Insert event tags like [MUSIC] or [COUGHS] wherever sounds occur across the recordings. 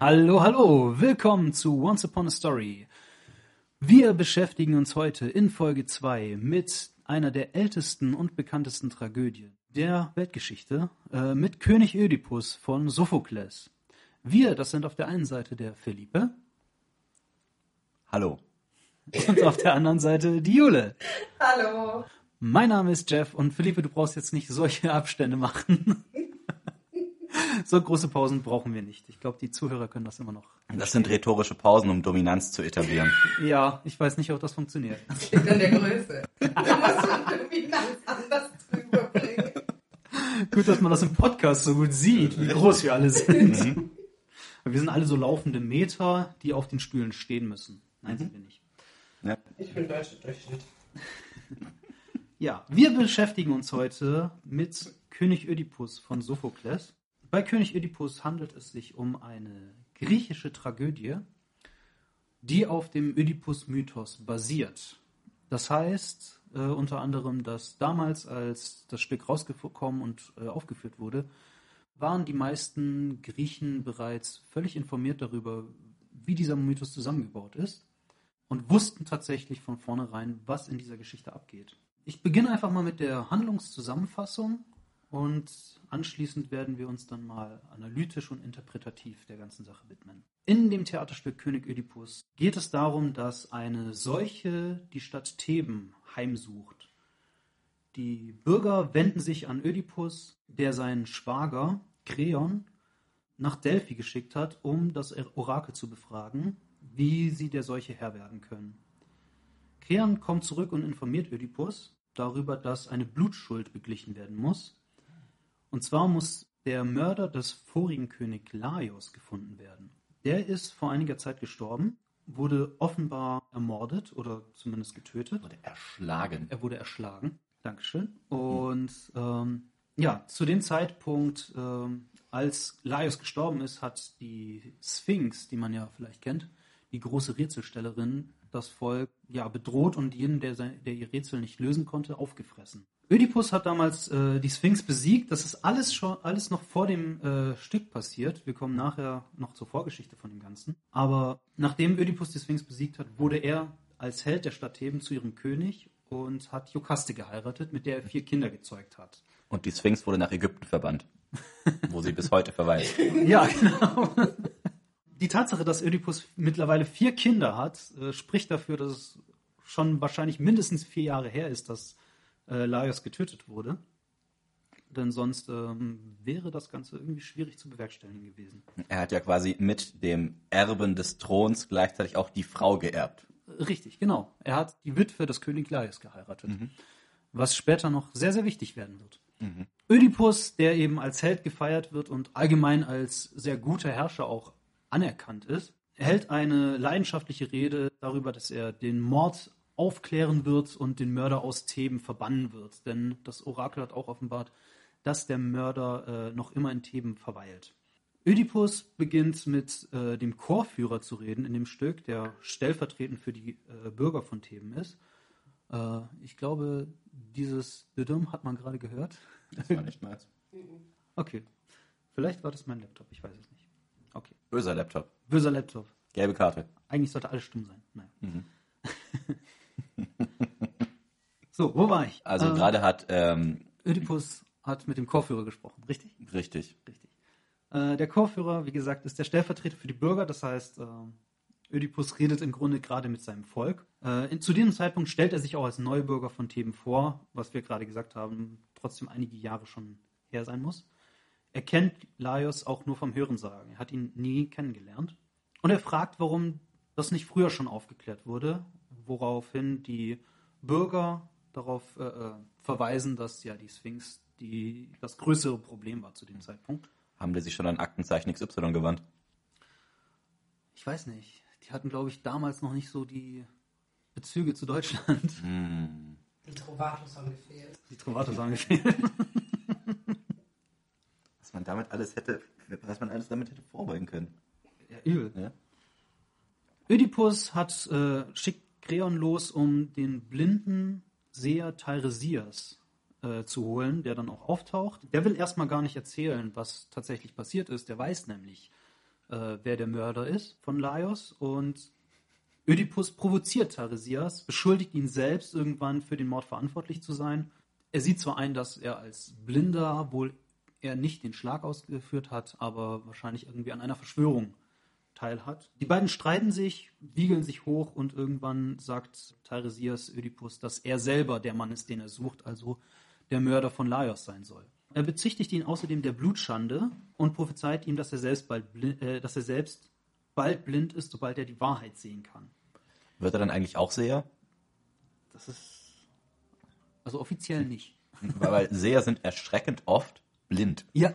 Hallo, hallo, willkommen zu Once Upon a Story. Wir beschäftigen uns heute in Folge 2 mit einer der ältesten und bekanntesten Tragödien der Weltgeschichte, äh, mit König Ödipus von Sophokles. Wir, das sind auf der einen Seite der Philippe Hallo. und auf der anderen Seite die Jule. Hallo. Mein Name ist Jeff und Philippe, du brauchst jetzt nicht solche Abstände machen. So große Pausen brauchen wir nicht. Ich glaube, die Zuhörer können das immer noch. Das sind rhetorische Pausen, um Dominanz zu etablieren. Ja, ich weiß nicht, ob das funktioniert. Liegt an der Größe. Da musst du ganz anders drüber bringen. Gut, dass man das im Podcast so gut sieht, wie groß wir alle sind. Wir sind alle so laufende Meter, die auf den Stühlen stehen müssen. Nein, sind wir nicht. Ja. Ich bin deutscher Durchschnitt. Ja, wir beschäftigen uns heute mit König Ödipus von Sophokles. Bei König Ödipus handelt es sich um eine griechische Tragödie, die auf dem Ödipus-Mythos basiert. Das heißt äh, unter anderem, dass damals, als das Stück rausgekommen und äh, aufgeführt wurde, waren die meisten Griechen bereits völlig informiert darüber, wie dieser Mythos zusammengebaut ist und wussten tatsächlich von vornherein, was in dieser Geschichte abgeht. Ich beginne einfach mal mit der Handlungszusammenfassung und anschließend werden wir uns dann mal analytisch und interpretativ der ganzen Sache widmen. In dem Theaterstück König Ödipus geht es darum, dass eine Seuche die Stadt Theben heimsucht. Die Bürger wenden sich an Ödipus, der seinen Schwager Kreon nach Delphi geschickt hat, um das Orakel zu befragen, wie sie der Seuche Herr werden können. Kreon kommt zurück und informiert Ödipus darüber, dass eine Blutschuld beglichen werden muss. Und zwar muss der Mörder des vorigen König Laios gefunden werden. Der ist vor einiger Zeit gestorben, wurde offenbar ermordet oder zumindest getötet. Wurde erschlagen. Er wurde erschlagen. Dankeschön. Und ähm, ja, zu dem Zeitpunkt, ähm, als Laios gestorben ist, hat die Sphinx, die man ja vielleicht kennt, die große Rätselstellerin, das Volk ja bedroht und jeden, der, sein, der ihr Rätsel nicht lösen konnte, aufgefressen. Ödipus hat damals äh, die Sphinx besiegt. Das ist alles schon alles noch vor dem äh, Stück passiert. Wir kommen nachher noch zur Vorgeschichte von dem Ganzen. Aber nachdem Ödipus die Sphinx besiegt hat, wurde er als Held der Stadt Theben zu ihrem König und hat Jokaste geheiratet, mit der er vier Kinder gezeugt hat. Und die Sphinx wurde nach Ägypten verbannt, [LAUGHS] wo sie bis heute verweist. Ja, genau. Die Tatsache, dass Ödipus mittlerweile vier Kinder hat, äh, spricht dafür, dass es schon wahrscheinlich mindestens vier Jahre her ist, dass äh, Laios getötet wurde. Denn sonst ähm, wäre das Ganze irgendwie schwierig zu bewerkstelligen gewesen. Er hat ja quasi mit dem Erben des Throns gleichzeitig auch die Frau geerbt. Richtig, genau. Er hat die Witwe des König Laios geheiratet. Was später noch sehr, sehr wichtig werden wird. Ödipus, der eben als Held gefeiert wird und allgemein als sehr guter Herrscher auch anerkannt ist, hält eine leidenschaftliche Rede darüber, dass er den Mord aufklären wird und den Mörder aus Theben verbannen wird. Denn das Orakel hat auch offenbart, dass der Mörder äh, noch immer in Theben verweilt. Ödipus beginnt mit äh, dem Chorführer zu reden in dem Stück, der stellvertretend für die äh, Bürger von Theben ist. Äh, ich glaube, dieses Düdüm hat man gerade gehört. Das war nicht meins. [LAUGHS] Okay. Vielleicht war das mein Laptop, ich weiß es nicht. Okay. Böser Laptop. Böser Laptop. Gelbe Karte. Eigentlich sollte alles stumm sein. Naja. [LAUGHS] [LAUGHS] so, wo war ich? Also Ähm, gerade hat, ähm, Ödipus hat mit dem Chorführer gesprochen, richtig? richtig. Richtig. Äh, der Chorführer, wie gesagt, ist der Stellvertreter für die Bürger, das heißt, äh, Ödipus redet im Grunde gerade mit seinem Volk. Äh, in, zu diesem Zeitpunkt stellt er sich auch als Neubürger von Theben vor, was wir gerade gesagt haben, trotzdem einige Jahre schon her sein muss. Er kennt Laios auch nur vom Hörensagen. Er hat ihn nie kennengelernt. Und er fragt, warum das nicht früher schon aufgeklärt wurde, woraufhin die Bürger darauf äh, äh, verweisen, dass ja die Sphinx die, das größere Problem war zu dem Zeitpunkt. Haben die sich schon an Aktenzeichen XY gewandt? Ich weiß nicht. Die hatten, glaube ich, damals noch nicht so die Bezüge zu Deutschland. [LAUGHS] Die Trovatos haben gefehlt. Die Trovatos haben gefehlt. [LAUGHS] Was man damit alles hätte, was man alles damit hätte vorbeugen können. Ja, übel. Ja? Ödipus hat, äh, schickt Kreon los, um den blinden Seher Teiresias äh, zu holen, der dann auch auftaucht. Der will erstmal gar nicht erzählen, was tatsächlich passiert ist. Der weiß nämlich, äh, wer der Mörder ist von Laios und Ödipus provoziert Taresias, beschuldigt ihn selbst irgendwann für den Mord verantwortlich zu sein. Er sieht zwar ein, dass er als Blinder wohl er nicht den Schlag ausgeführt hat, aber wahrscheinlich irgendwie an einer Verschwörung teilhat. Die beiden streiten sich, wiegeln sich hoch und irgendwann sagt Teiresias Ödipus, dass er selber der Mann ist, den er sucht, also der Mörder von Laios sein soll. Er bezichtigt ihn außerdem der Blutschande und prophezeit ihm, dass er selbst bald, blind, äh, dass er selbst bald blind ist, sobald er die Wahrheit sehen kann. Wird er dann eigentlich auch Seher? Das ist also offiziell nicht. Weil, weil Seher sind erschreckend oft blind. Ja.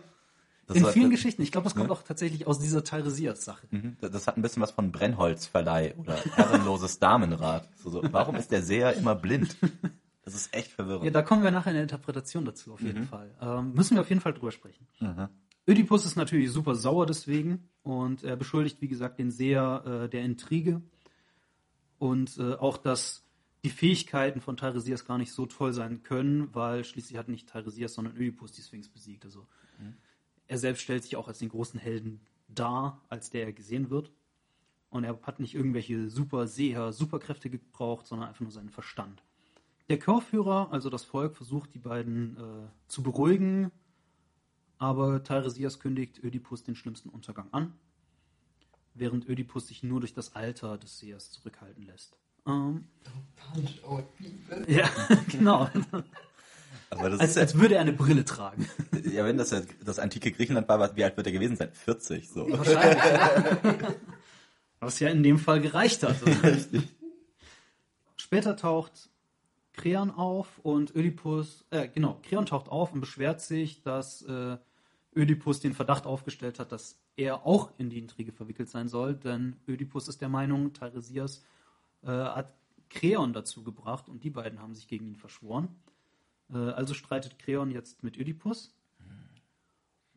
Das in hat- vielen Geschichten. Ich glaube, das kommt Ja. auch tatsächlich aus dieser Teiresias-Sache. Mhm. Das- Das hat ein bisschen was von Brennholzverleih oder herrenloses Damenrad. So, so. Warum ist der Seher immer blind? Das ist echt Ja, verwirrend. da kommen wir nachher in der Interpretation dazu auf jeden Fall. Ähm, müssen wir auf jeden Fall drüber sprechen. Mhm. Ödipus ist natürlich super sauer deswegen und er beschuldigt, wie gesagt, den Seher äh, der Intrige und äh, auch, dass die Fähigkeiten von Teiresias gar nicht so toll sein können, weil schließlich hat nicht Teiresias, sondern Ödipus die Sphinx besiegt. Also er selbst stellt sich auch als den großen Helden dar, als der er gesehen wird. Und er hat nicht irgendwelche super Seher, Superkräfte gebraucht, sondern einfach nur seinen Verstand. Der Chorführer, also das Volk, versucht die beiden äh, zu beruhigen, aber Teiresias kündigt Ödipus den schlimmsten Untergang an, während Ödipus sich nur durch das Alter des Sehers zurückhalten lässt. Ähm, Punch out people. ja, [LAUGHS] genau. Aber das Als, als würde er eine Brille tragen. ja, wenn das ja das antike Griechenland war, wie alt wird er gewesen sein? 40, so. Wahrscheinlich. Was ja in dem Fall gereicht hat. Später taucht Kreon auf und Ödipus, äh, genau, Kreon taucht auf und beschwert sich, dass äh, Ödipus den Verdacht aufgestellt hat, dass er auch in die Intrige verwickelt sein soll, denn Ödipus ist der Meinung, Teiresias äh, hat Kreon dazu gebracht und die beiden haben sich gegen ihn verschworen. Äh, also streitet Kreon jetzt mit Ödipus.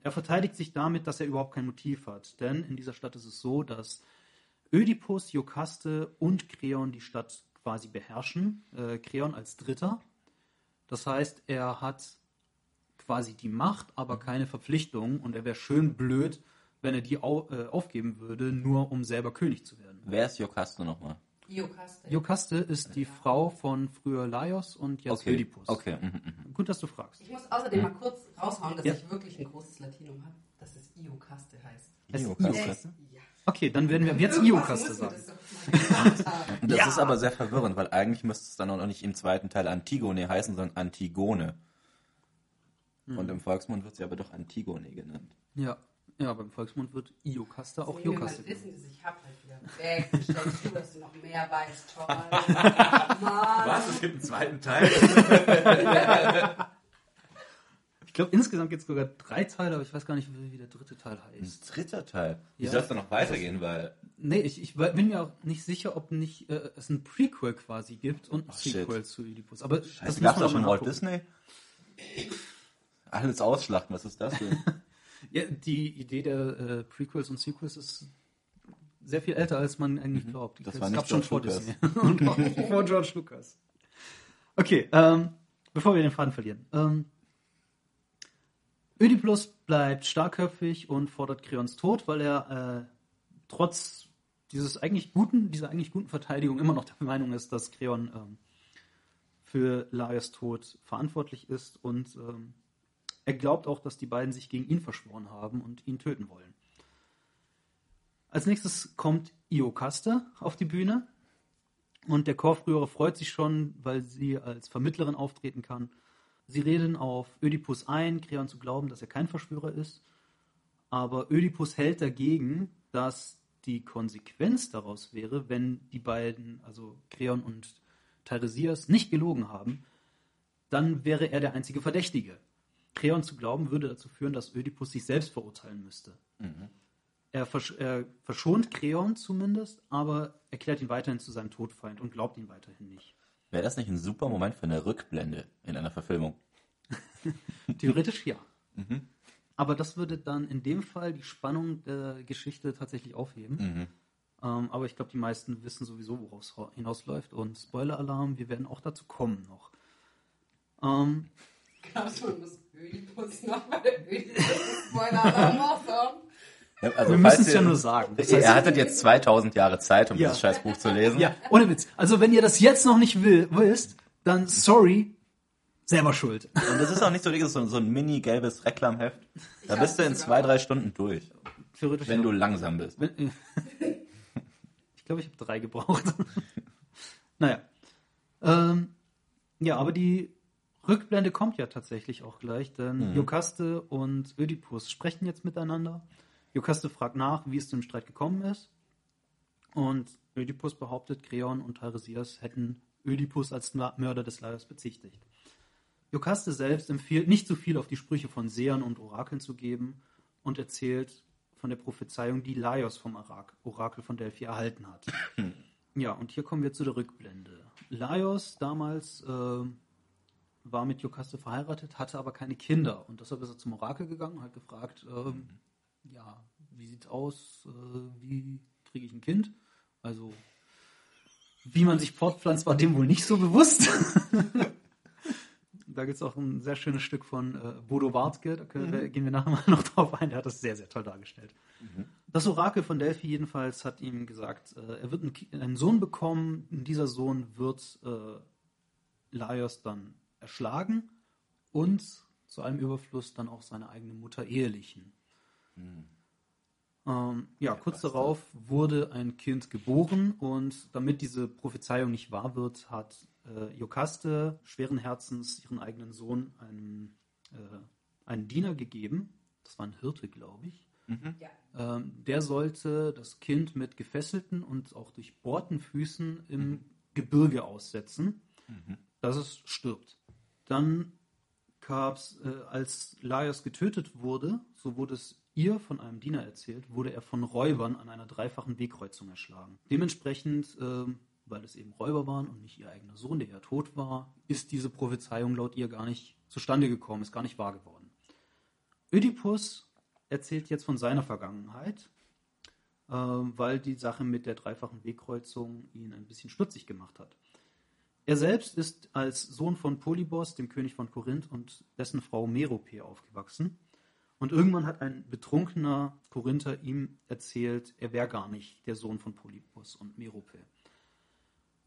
Er verteidigt sich damit, dass er überhaupt kein Motiv hat, denn in dieser Stadt ist es so, dass Ödipus, Iokaste und Kreon die Stadt quasi beherrschen. Äh, Kreon als Dritter. Das heißt, er hat quasi die Macht, aber keine Verpflichtung und er wäre schön blöd, wenn er die äh, aufgeben würde, nur um selber König zu werden. Wer ist Jokaste nochmal? Iokaste. Iokaste ist die Frau von früher Laios und jetzt Okay. Ödipus. Okay. mhm, mhm. Gut, dass du fragst. Ich muss außerdem mal kurz raushauen, dass Ja. ich wirklich ein großes Latinum habe, dass es Iokaste heißt. Iokaste. Ja. Okay, dann werden wir jetzt Iokaste sagen. das. [LAUGHS] Das Ja. ist aber sehr verwirrend, weil eigentlich müsste es dann auch nicht im zweiten Teil Antigone heißen, sondern Antigone. Hm. Und im Volksmund wird sie aber doch Antigone genannt. Ja. Ja, beim Volksmund wird Iokaste auch mal Iokaste. das Wissen, genannt. das ich habe, halt wieder weg. Stellst du, dass du noch mehr weißt. Toll. [LAUGHS] Mann. Es gibt einen zweiten Teil? [LAUGHS] Ich glaube, insgesamt gibt es sogar drei Teile, aber ich weiß gar nicht, wie der dritte Teil Ein heißt. dritter Teil. Wie Ja. soll es dann noch weitergehen, weil Nee, ich, ich bin mir auch nicht sicher, ob nicht äh, es ein Prequel quasi gibt und ein shit. Sequel zu Oedipus. Aber Scheiße, das gab's muss das schon Walt. Disney? Alles ausschlachten, was ist das denn? [LAUGHS] Ja, die Idee der äh, Prequels und Sequels ist sehr viel älter, als man eigentlich glaubt. Mhm. Das Es war gab nicht schon George vor Lucas. Disney. [LAUGHS] und auch vor George Lucas. Okay, ähm, bevor wir den Faden verlieren. Ähm, Ödipus bleibt starkköpfig und fordert Kreons Tod, weil er äh, trotz dieses eigentlich guten, dieser eigentlich guten Verteidigung immer noch der Meinung ist, dass Kreon ähm, für Laios Tod verantwortlich ist und ähm, er glaubt auch, dass die beiden sich gegen ihn verschworen haben und ihn töten wollen. Als nächstes kommt Iokaste auf die Bühne und der Chorführer freut sich schon, weil sie als Vermittlerin auftreten kann. Sie reden auf Ödipus ein, Kreon zu glauben, dass er kein Verschwörer ist. Aber Ödipus hält dagegen, dass die Konsequenz daraus wäre, wenn die beiden, also Kreon und Teiresias, nicht gelogen haben, dann wäre er der einzige Verdächtige. Kreon zu glauben, würde dazu führen, dass Ödipus sich selbst verurteilen müsste. Er, versch er verschont Kreon zumindest, aber erklärt ihn weiterhin zu seinem Todfeind und glaubt ihn weiterhin nicht. Wäre das nicht ein super Moment für eine Rückblende in einer Verfilmung? [LAUGHS] Theoretisch ja. Aber das würde dann in dem Fall die Spannung der Geschichte tatsächlich aufheben. Ähm, aber ich glaube, die meisten wissen sowieso, worauf es hinausläuft. Und Spoiler-Alarm, wir werden auch dazu kommen noch. Ähm, du, man muss Ödipus [LAUGHS] noch bei der Ödipus Spoiler-Alarm raushauen? Ja, Also, Wir müssen es ja ihr- nur sagen. Das ihr heißt- hattet jetzt 2000 Jahre Zeit, um Ja. dieses scheiß Buch zu lesen. Ja, ohne Witz. Also wenn ihr das jetzt noch nicht will, wisst, dann sorry, selber schuld. Und das ist auch nicht so, dickes, so, so ein mini-gelbes Reklamheft. Da hab bist du in zwei, drei Stunden durch, Theoretisch wenn du langsam bist. Äh, [LAUGHS] ich glaube, ich habe drei gebraucht. [LAUGHS] naja. Ähm, ja, aber die Rückblende kommt ja tatsächlich auch gleich, denn Jokaste und Ödipus sprechen jetzt miteinander. Jokaste fragt nach, wie es zum Streit gekommen ist. Und Ödipus behauptet, Kreon und Teiresias hätten Ödipus als Mörder des Laios bezichtigt. Jokaste selbst empfiehlt, nicht zu viel auf die Sprüche von Sehern und Orakeln zu geben und erzählt von der Prophezeiung, die Laios vom Orak- Orakel von Delphi erhalten hat. [LAUGHS] ja, und hier kommen wir zu der Rückblende. Laios damals äh, war mit Jokaste verheiratet, hatte aber keine Kinder. Und deshalb ist er zum Orakel gegangen und hat gefragt, ähm, ja, wie sieht's aus, äh, wie kriege ich ein Kind? Also, wie man sich fortpflanzt, war dem wohl nicht so bewusst. [LAUGHS] Da gibt es auch ein sehr schönes Stück von äh, Bodo Wartke, da wir- gehen wir nachher mal [LAUGHS] noch drauf ein, der hat das sehr, sehr toll dargestellt. Das Orakel von Delphi jedenfalls hat ihm gesagt, äh, er wird einen, einen Sohn bekommen, dieser Sohn wird äh, Laios dann erschlagen und zu allem Überfluss dann auch seine eigene Mutter ehelichen. Ähm, ja, kurz Bastard. darauf wurde ein Kind geboren und damit diese Prophezeiung nicht wahr wird, hat äh, Jokaste schweren Herzens ihren eigenen Sohn einem, äh, einen Diener gegeben. Das war ein Hirte, glaube ich. Ja. Ähm, der sollte das Kind mit gefesselten und auch durchbohrten Füßen im Gebirge aussetzen, dass es stirbt. Dann gab's, äh, als Laios getötet wurde, so wurde es ihr von einem Diener erzählt, wurde er von Räubern an einer dreifachen Wegkreuzung erschlagen. Dementsprechend, ähm, weil es eben Räuber waren und nicht ihr eigener Sohn, der ja tot war, ist diese Prophezeiung laut ihr gar nicht zustande gekommen, ist gar nicht wahr geworden. Ödipus erzählt jetzt von seiner Vergangenheit, äh, weil die Sache mit der dreifachen Wegkreuzung ihn ein bisschen stutzig gemacht hat. Er selbst ist als Sohn von Polybos, dem König von Korinth, und dessen Frau Merope aufgewachsen. Und irgendwann hat ein betrunkener Korinther ihm erzählt, er wäre gar nicht der Sohn von Polybos und Merope.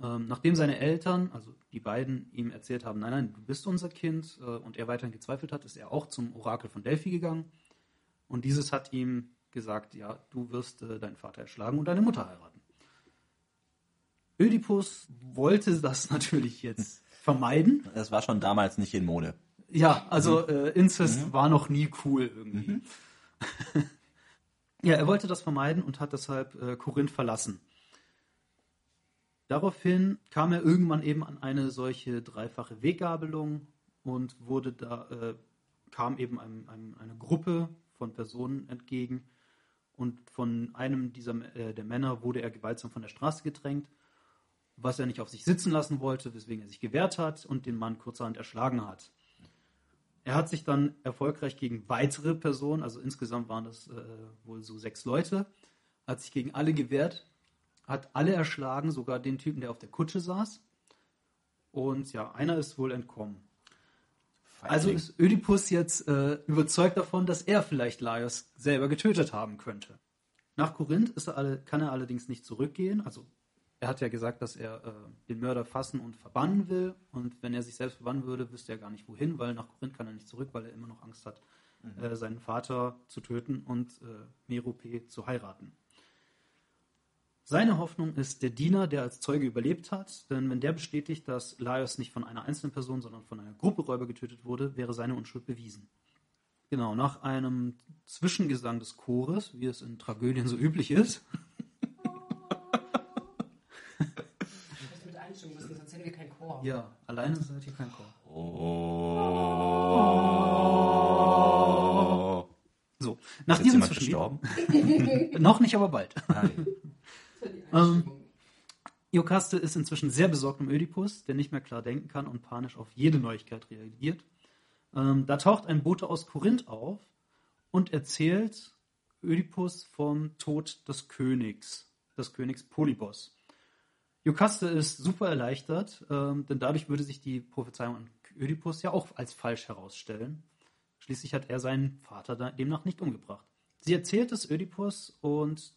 Ähm, nachdem seine Eltern, also die beiden, ihm erzählt haben, nein, nein, du bist unser Kind, äh, und er weiterhin gezweifelt hat, ist er auch zum Orakel von Delphi gegangen. Und dieses hat ihm gesagt, ja, du wirst äh, deinen Vater erschlagen und deine Mutter heiraten. Ödipus wollte das [LAUGHS] natürlich jetzt vermeiden. Das war schon damals nicht in Mode. Ja, also äh, Inzest war noch nie cool irgendwie. [LAUGHS] ja, er wollte das vermeiden und hat deshalb äh, Korinth verlassen. Daraufhin kam er irgendwann eben an eine solche dreifache Weggabelung und wurde da, äh, kam eben einem, einem, eine Gruppe von Personen entgegen und von einem dieser äh, der Männer wurde er gewaltsam von der Straße gedrängt, was er nicht auf sich sitzen lassen wollte, weswegen er sich gewehrt hat und den Mann kurzerhand erschlagen hat. Er hat sich dann erfolgreich gegen weitere Personen, also insgesamt waren das äh, wohl so sechs Leute, hat sich gegen alle gewehrt, hat alle erschlagen, sogar den Typen, der auf der Kutsche saß. Und ja, einer ist wohl entkommen. Also Feigling. ist Ödipus jetzt äh, überzeugt davon, dass er vielleicht Laios selber getötet haben könnte. Nach Korinth er alle, kann er allerdings nicht zurückgehen. Also er hat ja gesagt, dass er äh, den Mörder fassen und verbannen will. Und wenn er sich selbst verbannen würde, wüsste er gar nicht wohin, weil nach Korinth kann er nicht zurück, weil er immer noch Angst hat, äh, seinen Vater zu töten und äh, Merope zu heiraten. Seine Hoffnung ist der Diener, der als Zeuge überlebt hat, denn wenn der bestätigt, dass Laios nicht von einer einzelnen Person, sondern von einer Gruppe Räuber getötet wurde, wäre seine Unschuld bewiesen. Genau, nach einem Zwischengesang des Chores, wie es in Tragödien so üblich ist, Ich muss mit einstimmen müssen, sonst Chor. ja, alleine seid ihr kein Chor. Oh. So, nach Ist diesem Zwischenlied, gestorben? [LAUGHS] noch nicht, aber bald. [LAUGHS] Ähm. Iokaste ist inzwischen sehr besorgt um Ödipus, der nicht mehr klar denken kann und panisch auf jede Neuigkeit reagiert. Ähm, da taucht ein Bote aus Korinth auf und erzählt Ödipus vom Tod des Königs, des Königs Polybos. Iokaste ist super erleichtert, ähm, denn dadurch würde sich die Prophezeiung an Ödipus ja auch als falsch herausstellen. Schließlich hat er seinen Vater demnach nicht umgebracht. sie erzählt es Ödipus und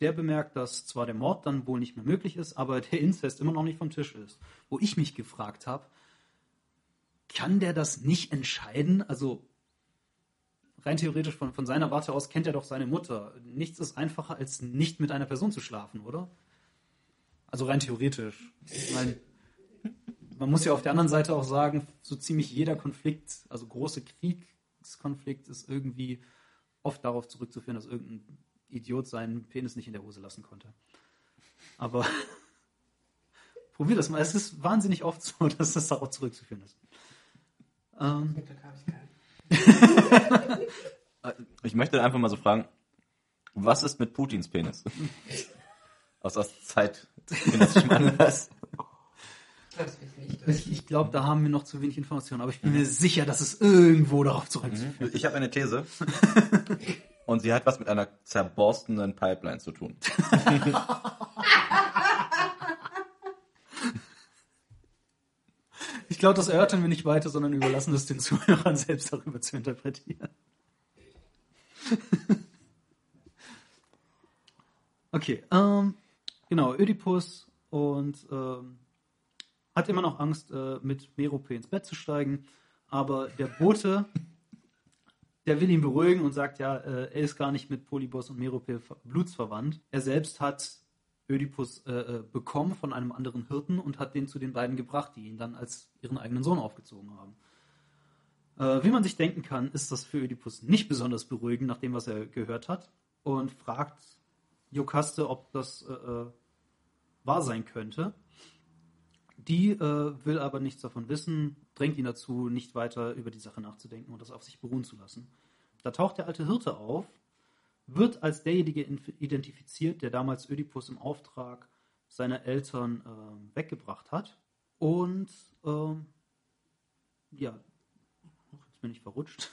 der bemerkt, dass zwar der Mord dann wohl nicht mehr möglich ist, aber der Inzest immer noch nicht vom Tisch ist. Wo ich mich gefragt habe, kann der das nicht entscheiden? Also rein theoretisch von, von seiner Warte aus kennt er doch seine Mutter. Nichts ist einfacher, als nicht mit einer Person zu schlafen, oder? Also rein theoretisch. Ich meine, man muss ja auf der anderen Seite auch sagen, so ziemlich jeder Konflikt, also große Kriegskonflikt, ist irgendwie oft darauf zurückzuführen, dass irgendein Idiot seinen Penis nicht in der Hose lassen konnte. Aber [LAUGHS] probier das mal. Es ist wahnsinnig oft so, [LAUGHS] dass das darauf zurückzuführen ist. Ähm. Ich möchte einfach mal so fragen, was ist mit Putins Penis? [LAUGHS] aus, aus Zeit genetischem Anlass. Das ich ich glaube, da haben wir noch zu wenig Informationen, aber ich bin mir sicher, dass es irgendwo darauf zurückzuführen Ich habe eine These. [LAUGHS] Und sie hat was mit einer zerborstenen Pipeline zu tun. Ich glaube, das erörtern wir nicht weiter, sondern überlassen es den Zuhörern selbst darüber zu interpretieren. [LAUGHS] okay, ähm, genau, Ödipus und ähm, hat immer noch Angst, äh, mit Merope ins Bett zu steigen, aber der Bote, der will ihn beruhigen und sagt, ja, äh, er ist gar nicht mit Polybos und Merope ver- blutsverwandt. Er selbst hat Ödipus äh, äh, bekommen von einem anderen Hirten und hat den zu den beiden gebracht, die ihn dann als ihren eigenen Sohn aufgezogen haben. Äh, wie man sich denken kann, ist das für Ödipus nicht besonders beruhigend, nach dem, was er gehört hat, und fragt Jokaste, ob das äh, äh, wahr sein könnte. Die äh, will aber nichts davon wissen, drängt ihn dazu, nicht weiter über die Sache nachzudenken und das auf sich beruhen zu lassen. Da taucht der alte Hirte auf, wird als derjenige identifiziert, der damals Ödipus im Auftrag seiner Eltern ähm, weggebracht hat. Und ähm, ja, jetzt bin ich verrutscht.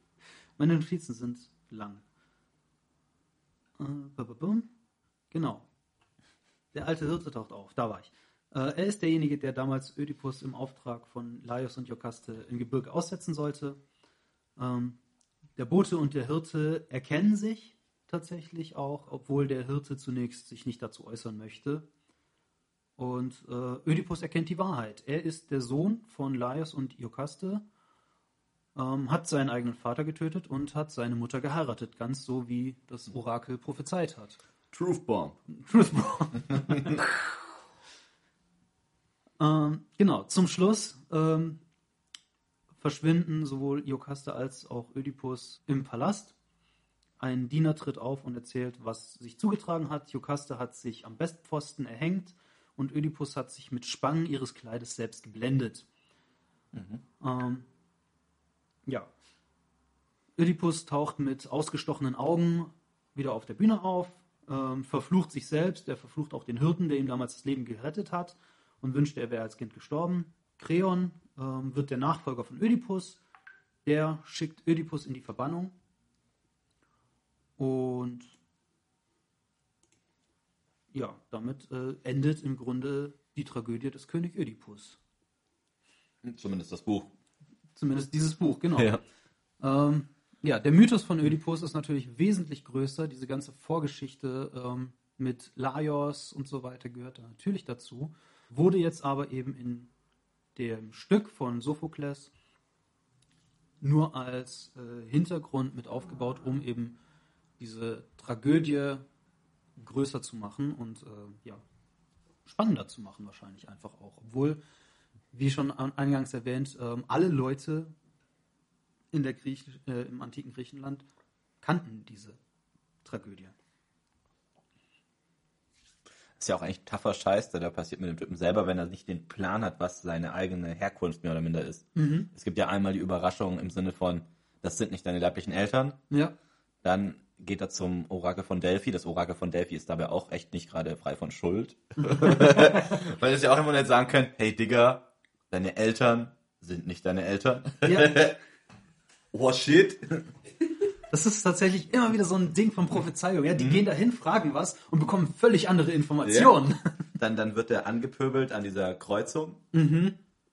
[LAUGHS] Meine Notizen sind lang. Äh. Genau. Der alte Hirte taucht auf, da war ich. Äh, er ist derjenige, der damals Ödipus im Auftrag von Laios und Jokaste im Gebirge aussetzen sollte. Ähm, der Bote und der Hirte erkennen sich tatsächlich auch, obwohl der Hirte zunächst sich nicht dazu äußern möchte. Und äh, Ödipus erkennt die Wahrheit. Er ist der Sohn von Laios und Iokaste, ähm, hat seinen eigenen Vater getötet und hat seine Mutter geheiratet, ganz so wie das Orakel prophezeit hat. Truth Bomb. Truthbomb. [LAUGHS] ähm, genau, zum Schluss ähm, verschwinden sowohl Iokaste als auch Ödipus im Palast. Ein Diener tritt auf und erzählt, was sich zugetragen hat. Iokaste hat sich am Bestpfosten erhängt und Ödipus hat sich mit Spangen ihres Kleides selbst geblendet. Ähm, ja. Ödipus taucht mit ausgestochenen Augen wieder auf der Bühne auf, ähm, verflucht sich selbst, er verflucht auch den Hirten, der ihm damals das Leben gerettet hat und wünschte, er wäre als Kind gestorben. Kreon ähm, wird der Nachfolger von Ödipus, der schickt Ödipus in die Verbannung und ja, damit äh, endet im Grunde die Tragödie des König Ödipus. Zumindest das Buch. Zumindest dieses Buch, genau. Ja. Ähm, ja, der Mythos von Ödipus ist natürlich wesentlich größer. Diese ganze Vorgeschichte ähm, mit Laios und so weiter gehört da natürlich dazu. Wurde jetzt aber eben in dem Stück von Sophokles nur als äh, Hintergrund mit aufgebaut, um eben diese Tragödie größer zu machen und äh, ja, spannender zu machen wahrscheinlich einfach auch. Obwohl, wie schon an- eingangs erwähnt, ähm, alle Leute in der Griech äh, im antiken Griechenland kannten diese Tragödie. Ist ja auch eigentlich tougher Scheiß, der da passiert mit dem Typen selber, wenn er nicht den Plan hat, was seine eigene Herkunft mehr oder minder ist. Es gibt ja einmal die Überraschung im Sinne von, das sind nicht deine leiblichen Eltern. Ja, Dann geht er zum Orakel von Delphi. Das Orakel von Delphi ist dabei auch echt nicht gerade frei von Schuld. [LAUGHS] [LAUGHS] Weil es ja auch immer nicht sagen können, hey Digga, deine Eltern sind nicht deine Eltern. ja. [LAUGHS] oh shit. Das ist tatsächlich immer wieder so ein Ding von Prophezeiung. Ja, die gehen dahin, fragen was und bekommen völlig andere Informationen. Dann, dann wird er angepöbelt an dieser Kreuzung.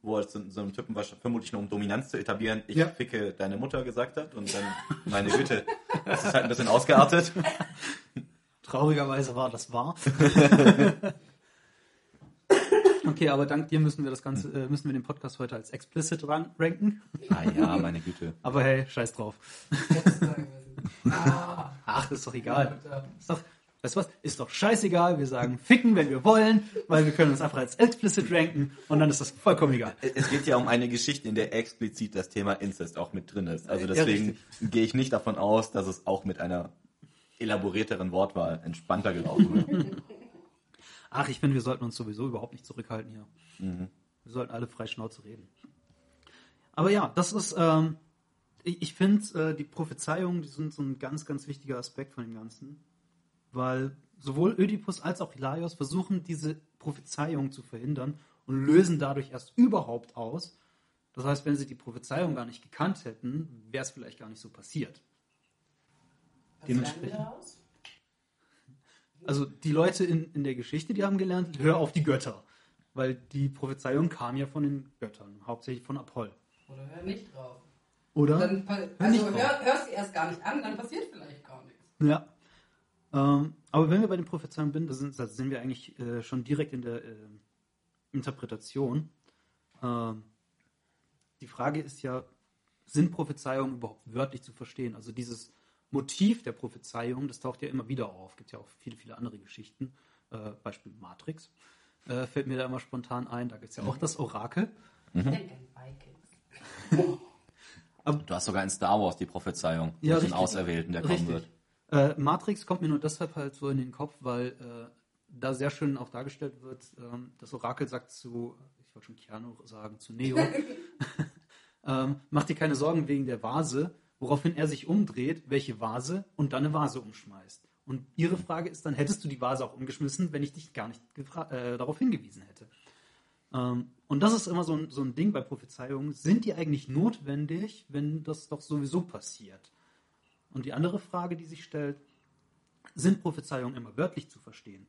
wo er zu so einem Typen wahrscheinlich vermutlich nur um Dominanz zu etablieren, ich Ja. ficke deine Mutter gesagt hat und dann, meine Güte, das ist halt ein bisschen ausgeartet. [LAUGHS] Traurigerweise war das wahr. [LAUGHS] okay, aber dank dir müssen wir das Ganze, äh, müssen wir den Podcast heute als explicit ran ranken. [LAUGHS] Ah ja, meine Güte. Aber hey, scheiß drauf. [LAUGHS] Ach, ist doch egal. Ist doch, weißt du was? Ist doch scheißegal. Wir sagen ficken, wenn wir wollen, weil wir können uns einfach als explicit ranken und dann ist das vollkommen egal. Es geht ja um eine Geschichte, in der explizit das Thema Incest auch mit drin ist. Also Ja, deswegen gehe ich nicht davon aus, dass es auch mit einer elaborierteren Wortwahl entspannter gelaufen wird. [LAUGHS] Ach, ich finde, wir sollten uns sowieso überhaupt nicht zurückhalten hier. Mhm. Wir sollten alle frei Schnauze reden. Aber ja, das ist, ähm, ich, ich finde, äh, die Prophezeiungen, die sind so ein ganz, ganz wichtiger Aspekt von dem Ganzen. Weil sowohl Ödipus als auch Hilaios versuchen, diese Prophezeiung zu verhindern und lösen dadurch erst überhaupt aus. Das heißt, wenn sie die Prophezeiung gar nicht gekannt hätten, wäre es vielleicht gar nicht so passiert. Was lernen wir Dementsprechend. daraus? Also die Leute in, in der Geschichte, die haben gelernt, hör auf die Götter. Weil die Prophezeiung kam ja von den Göttern, hauptsächlich von Apoll. Oder hör nicht drauf. Oder? Dann, also hör, hörst sie erst gar nicht an, dann passiert vielleicht gar nichts. Ja. Ähm, aber wenn wir bei den Prophezeiungen sind, da sind, da sind wir eigentlich äh, schon direkt in der äh, Interpretation. Ähm, die Frage ist ja, sind Prophezeiungen überhaupt wörtlich zu verstehen? Also dieses Motiv der Prophezeiung, das taucht ja immer wieder auf. Gibt ja auch viele, viele andere Geschichten. Äh, Beispiel Matrix. Äh, fällt mir da immer spontan ein. Da gibt es ja auch das Orakel. Ich denke an Vikings. [LAUGHS] Du hast sogar in Star Wars die Prophezeiung Ja, mit dem. Auserwählten, der kommen Richtig. wird. Äh, Matrix kommt mir nur deshalb halt so in den Kopf, weil äh, da sehr schön auch dargestellt wird, ähm, das Orakel sagt zu, ich wollte schon Keanu sagen, zu Neo, [LAUGHS] [LAUGHS] ähm, mach dir keine Sorgen wegen der Vase, woraufhin er sich umdreht, welche Vase und dann eine Vase umschmeißt. Und ihre Frage ist dann, hättest du die Vase auch umgeschmissen, wenn ich dich gar nicht äh, darauf hingewiesen hätte? Ähm, und das ist immer so ein, so ein Ding bei Prophezeiungen. Sind die eigentlich notwendig, wenn das doch sowieso passiert? Und die andere Frage, die sich stellt, sind Prophezeiungen immer wörtlich zu verstehen?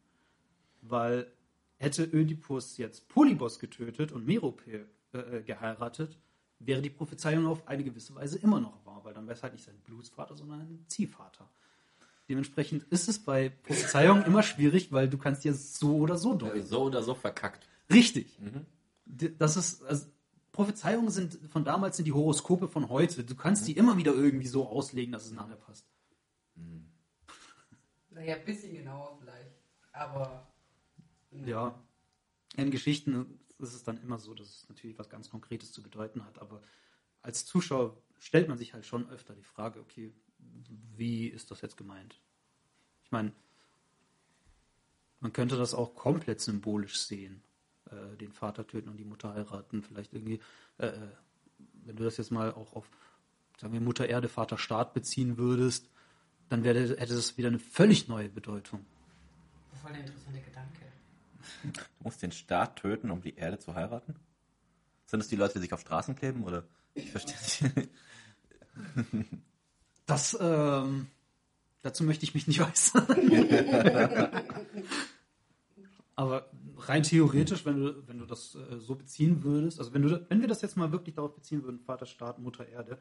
Weil hätte Ödipus jetzt Polybos getötet und Merope äh, geheiratet, wäre die Prophezeiung auf eine gewisse Weise immer noch wahr, weil dann wäre es halt nicht sein Blutsvater, sondern ein Ziehvater. Dementsprechend ist es bei Prophezeiungen immer schwierig, weil du kannst dir so oder so deuten. So oder so verkackt. Richtig. D- Das ist, also, Prophezeiungen sind von damals sind die Horoskope von heute. Du kannst die immer wieder irgendwie so auslegen, dass es nachher passt. Naja, ein bisschen genauer vielleicht. Aber Ja. In Geschichten ist es dann immer so, dass es natürlich was ganz Konkretes zu bedeuten hat, aber als Zuschauer stellt man sich halt schon öfter die Frage, okay, wie ist das jetzt gemeint? Ich meine, man könnte das auch komplett symbolisch sehen, äh, den Vater töten und die Mutter heiraten, vielleicht irgendwie, äh, äh, wenn du das jetzt mal auch auf, sagen wir, Mutter Erde, Vater Staat beziehen würdest, dann wäre, hätte das wieder eine völlig neue Bedeutung. voll der interessante Gedanke. Du musst den Staat töten, um die Erde zu heiraten? Sind es die Leute, die sich auf Straßen kleben? Oder? Ich verstehe nicht. Das, ähm, dazu möchte ich mich nicht äußern. Aber rein theoretisch, wenn du, wenn du das äh, so beziehen würdest, also wenn du, wenn wir das jetzt mal wirklich darauf beziehen würden, Vater Staat, Mutter Erde,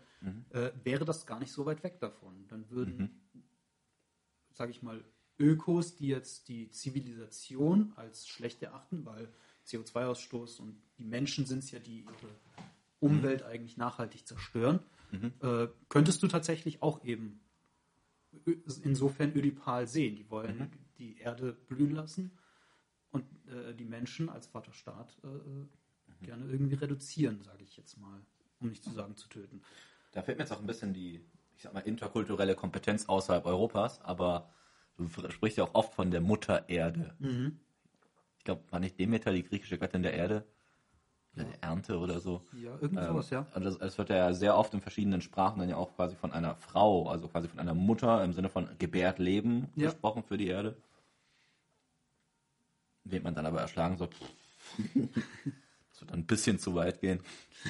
äh, wäre das gar nicht so weit weg davon. Dann würden, sage ich mal, Ökos, die jetzt die Zivilisation als schlecht erachten, weil CO2-Ausstoß und die Menschen sind es ja, die ihre Umwelt eigentlich nachhaltig zerstören, äh, könntest du tatsächlich auch eben insofern Ödipal sehen. Die wollen die Erde blühen lassen und äh, die Menschen als Vaterstaat äh, äh, gerne irgendwie reduzieren, sage ich jetzt mal, um nicht zu sagen zu töten. Da fehlt mir jetzt auch ein bisschen die, ich sag mal, interkulturelle Kompetenz außerhalb Europas, aber du sprichst ja auch oft von der Mutter Erde. Ich glaube, war nicht Demeter die griechische Göttin der Erde? Oder der Ernte oder so? Ja, irgend Ähm, sowas, ja. Und das, das wird ja sehr oft in verschiedenen Sprachen dann ja auch quasi von einer Frau, also quasi von einer Mutter im Sinne von gebärt Leben Ja. gesprochen für die Erde. Wird man dann aber erschlagen, so. [LAUGHS] das wird dann ein bisschen zu weit gehen.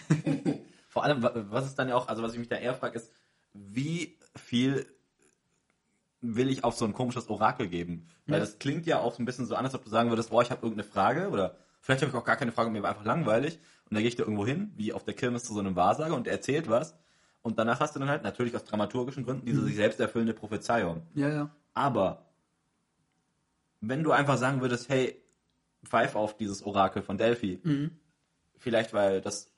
[LAUGHS] Vor allem, wa- was ist dann ja auch, also was ich mich da eher frage, ist, wie viel will ich auf so ein komisches Orakel geben? Weil Ja. das klingt ja auch so ein bisschen so an, als ob du sagen würdest, boah, ich habe irgendeine Frage oder vielleicht habe ich auch gar keine Frage, mir war einfach langweilig Und da gehe ich da irgendwo hin, wie auf der Kirmes zu so einem Wahrsager und er erzählt was. Und danach hast du dann halt natürlich aus dramaturgischen Gründen diese sich selbst erfüllende Prophezeiung. Ja, ja. Aber wenn du einfach sagen würdest, hey, pfeif auf dieses Orakel von Delphi, vielleicht weil das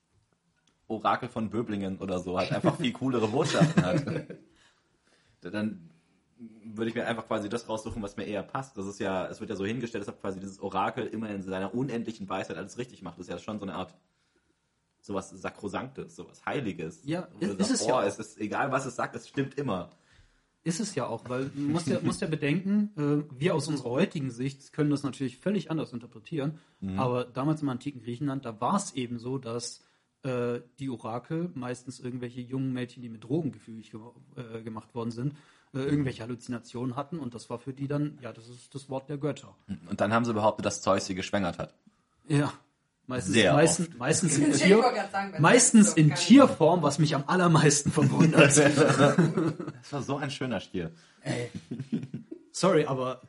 Orakel von Böblingen oder so halt einfach viel coolere Botschaften hat, [LAUGHS] dann würde ich mir einfach quasi das raussuchen, was mir eher passt. Das ist ja, es wird ja so hingestellt, dass quasi dieses Orakel immer in seiner unendlichen Weisheit alles richtig macht. Das ist ja schon so eine Art sowas Sakrosanktes, sowas Heiliges. Ja, ist- ist sagst, es ja oh, es ist egal, was es sagt, es stimmt immer. Ist es ja auch, weil du musst ja, musst ja bedenken, äh, wir aus unserer heutigen Sicht können das natürlich völlig anders interpretieren, aber damals im antiken Griechenland, da war es eben so, dass äh, die Orakel meistens irgendwelche jungen Mädchen, die mit Drogen gefügig ge äh, gemacht worden sind, äh, irgendwelche Halluzinationen hatten und das war für die dann, ja, das ist das Wort der Götter. Und dann haben sie behauptet, dass Zeus sie geschwängert hat. Ja. Meistens, Sehr meistens, meistens [LAUGHS] in, Tier, sagen, meistens in Tierform, was mich am allermeisten verwundert. [LAUGHS] Das war so ein schöner Stier. Sorry, aber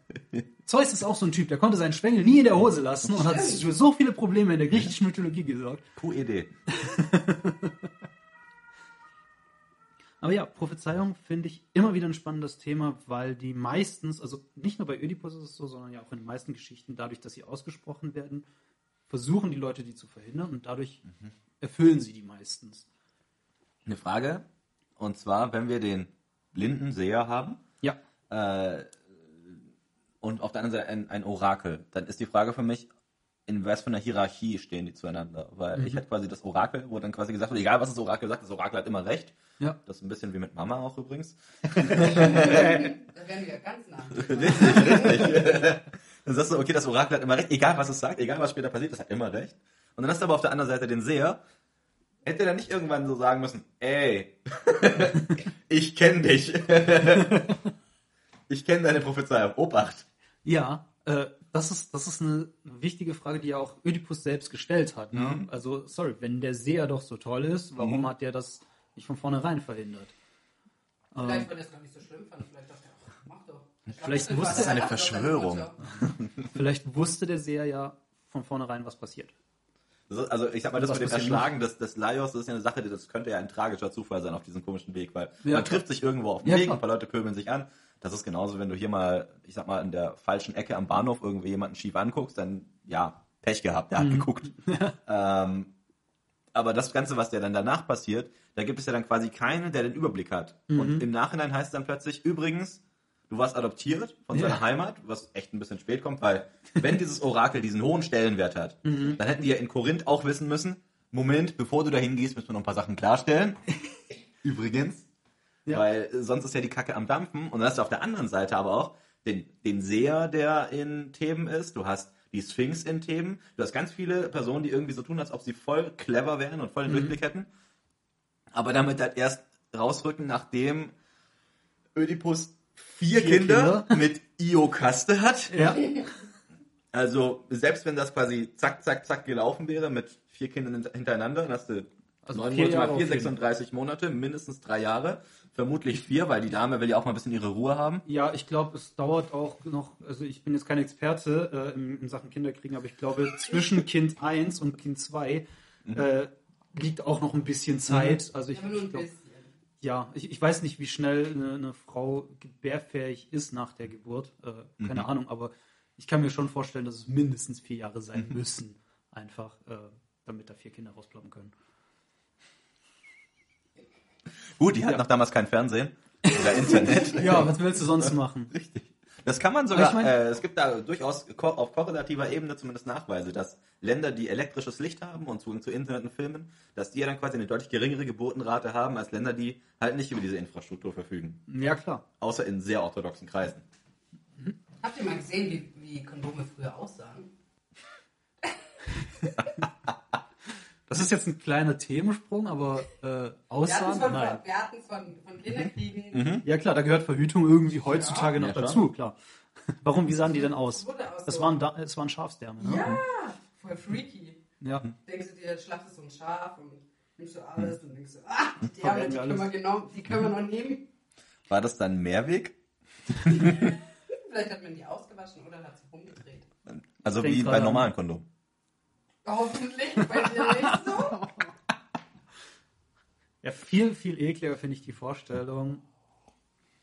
Zeus ist auch so ein Typ, der konnte seinen Schwengel nie in der Hose lassen und hat für so viele Probleme in der griechischen Mythologie gesorgt. QED. [LAUGHS] Aber ja, Prophezeiung finde ich immer wieder ein spannendes Thema, weil die meistens, also nicht nur bei Oedipus ist es so, sondern ja auch in den meisten Geschichten, dadurch, dass sie ausgesprochen werden, versuchen die Leute die zu verhindern und dadurch erfüllen sie die meistens. Eine Frage. Und zwar, wenn wir den blinden Seher haben Ja. äh, und auf der anderen Seite ein, ein Orakel, dann ist die Frage für mich, in was für einer Hierarchie stehen die zueinander? Weil ich hätte quasi das Orakel, wo dann quasi gesagt wird, egal was das Orakel sagt, das Orakel hat immer recht. Ja. Das ist ein bisschen wie mit Mama auch übrigens. Da wären wir ja ganz nah. richtig, richtig. Dann sagst du, okay, das Orakel hat immer recht, egal was es sagt, egal was später passiert, das hat immer recht. Und dann hast du aber auf der anderen Seite den Seher, hätte er nicht irgendwann so sagen müssen, ey, ich kenne dich. ich kenne deine Prophezeiung, Obacht. Ja, äh, das ist, das ist eine wichtige Frage, die ja auch Oedipus selbst gestellt hat. Ne? Also, sorry, wenn der Seher doch so toll ist, warum hat der das nicht von vornherein verhindert? Vielleicht, er es gar nicht so schlimm fand. Vielleicht dachte er, ach, mach doch. Vielleicht wusste es eine Verschwörung. [LAUGHS] [LAUGHS] Vielleicht wusste der Seher ja von vornherein, was passiert. Das ist- Also ich sag mal, das mit dem Erschlagen des, des Laios, das ist ja eine Sache, das könnte ja ein tragischer Zufall sein auf diesem komischen Weg, weil Ja, man klar. trifft sich irgendwo auf dem Ja, Weg, klar. ein paar Leute pöbeln sich an. Das ist genauso, wenn du hier mal, ich sag mal, in der falschen Ecke am Bahnhof irgendwie jemanden schief anguckst, dann ja, Pech gehabt, der Mhm. hat geguckt. [LAUGHS] ähm, aber das Ganze, was der dann danach passiert, da gibt es ja dann quasi keinen, der den Überblick hat. Mhm. Und im Nachhinein heißt es dann plötzlich, übrigens, du warst adoptiert von Ja. seiner Heimat, was echt ein bisschen spät kommt, weil wenn dieses Orakel diesen hohen Stellenwert hat, Mhm. dann hätten die ja in Korinth auch wissen müssen, Moment, bevor du dahin gehst, müssen wir noch ein paar Sachen klarstellen. [LAUGHS] Übrigens. Ja. Weil sonst ist ja die Kacke am Dampfen. Und dann hast du auf der anderen Seite aber auch den, den Seher, der in Theben ist. Du hast die Sphinx in Theben. Du hast ganz viele Personen, die irgendwie so tun, als ob sie voll clever wären und voll den Durchblick hätten. Aber damit halt erst rausrücken, nachdem Ödipus vier, Vier Kinder, mit Iokaste hat. Ja. Also selbst wenn das quasi zack, zack, zack gelaufen wäre mit vier Kindern hint- hintereinander, dann hast du Also neun Monate mal vier, jeden 36 Monate, mindestens drei Jahre. Vermutlich vier, weil die Dame will ja auch mal ein bisschen ihre Ruhe haben. Ja, ich glaube, es dauert auch noch, also ich bin jetzt kein Experte äh, in, in Sachen Kinderkriegen, aber ich glaube, [LAUGHS] zwischen Kind 1 und Kind 2 äh, liegt auch noch ein bisschen Zeit. Also ich, ein ich glaub, bisschen. ja, ich, ich weiß nicht, wie schnell eine, eine Frau gebärfähig ist nach der Geburt. Äh, keine Ahnung, aber ich kann mir schon vorstellen, dass es mindestens vier Jahre sein müssen, einfach, äh, damit da vier Kinder rausploppen können. Gut, die hatten noch damals kein Fernsehen oder Internet. [LAUGHS] Ja, was willst du sonst machen? [LAUGHS] Richtig. Das kann man sogar, Aber ich mein- äh, es gibt da durchaus ko auf korrelativer Ebene zumindest Nachweise, dass Länder, die elektrisches Licht haben und Zugang zu Internet und Filmen, dass die ja dann quasi eine deutlich geringere Geburtenrate haben als Länder, die halt nicht über diese Infrastruktur verfügen. Ja, klar. Außer in sehr orthodoxen Kreisen. Habt ihr mal gesehen, wie, wie Kondome früher aussahen? [LAUGHS] Das ist jetzt ein kleiner Themensprung, aber äh, Wir hatten Aussagen? es von, Nein. wir hatten's von, von Kinderkriegen. Ja klar, da gehört Verhütung irgendwie heutzutage noch ja, dazu, klar. [LAUGHS] Warum, wie sahen die denn aus? Das so- waren, da, es waren Schafsdärme, ne? Ja, voll freaky. Ja. Denkst du dir, jetzt schlachtest du ein Schaf und nimmst du alles und denkst du, ah, die Verwenden Därme, die wir können wir alles. genommen, die können wir noch nehmen. War das dann Mehrweg? [LAUGHS] Vielleicht hat man die ausgewaschen oder hat sie rumgedreht. Also wie bei gerade- normalen Kondomen. Hoffentlich bei dir nicht so. [LAUGHS] Ja, viel, viel ekliger finde ich die Vorstellung,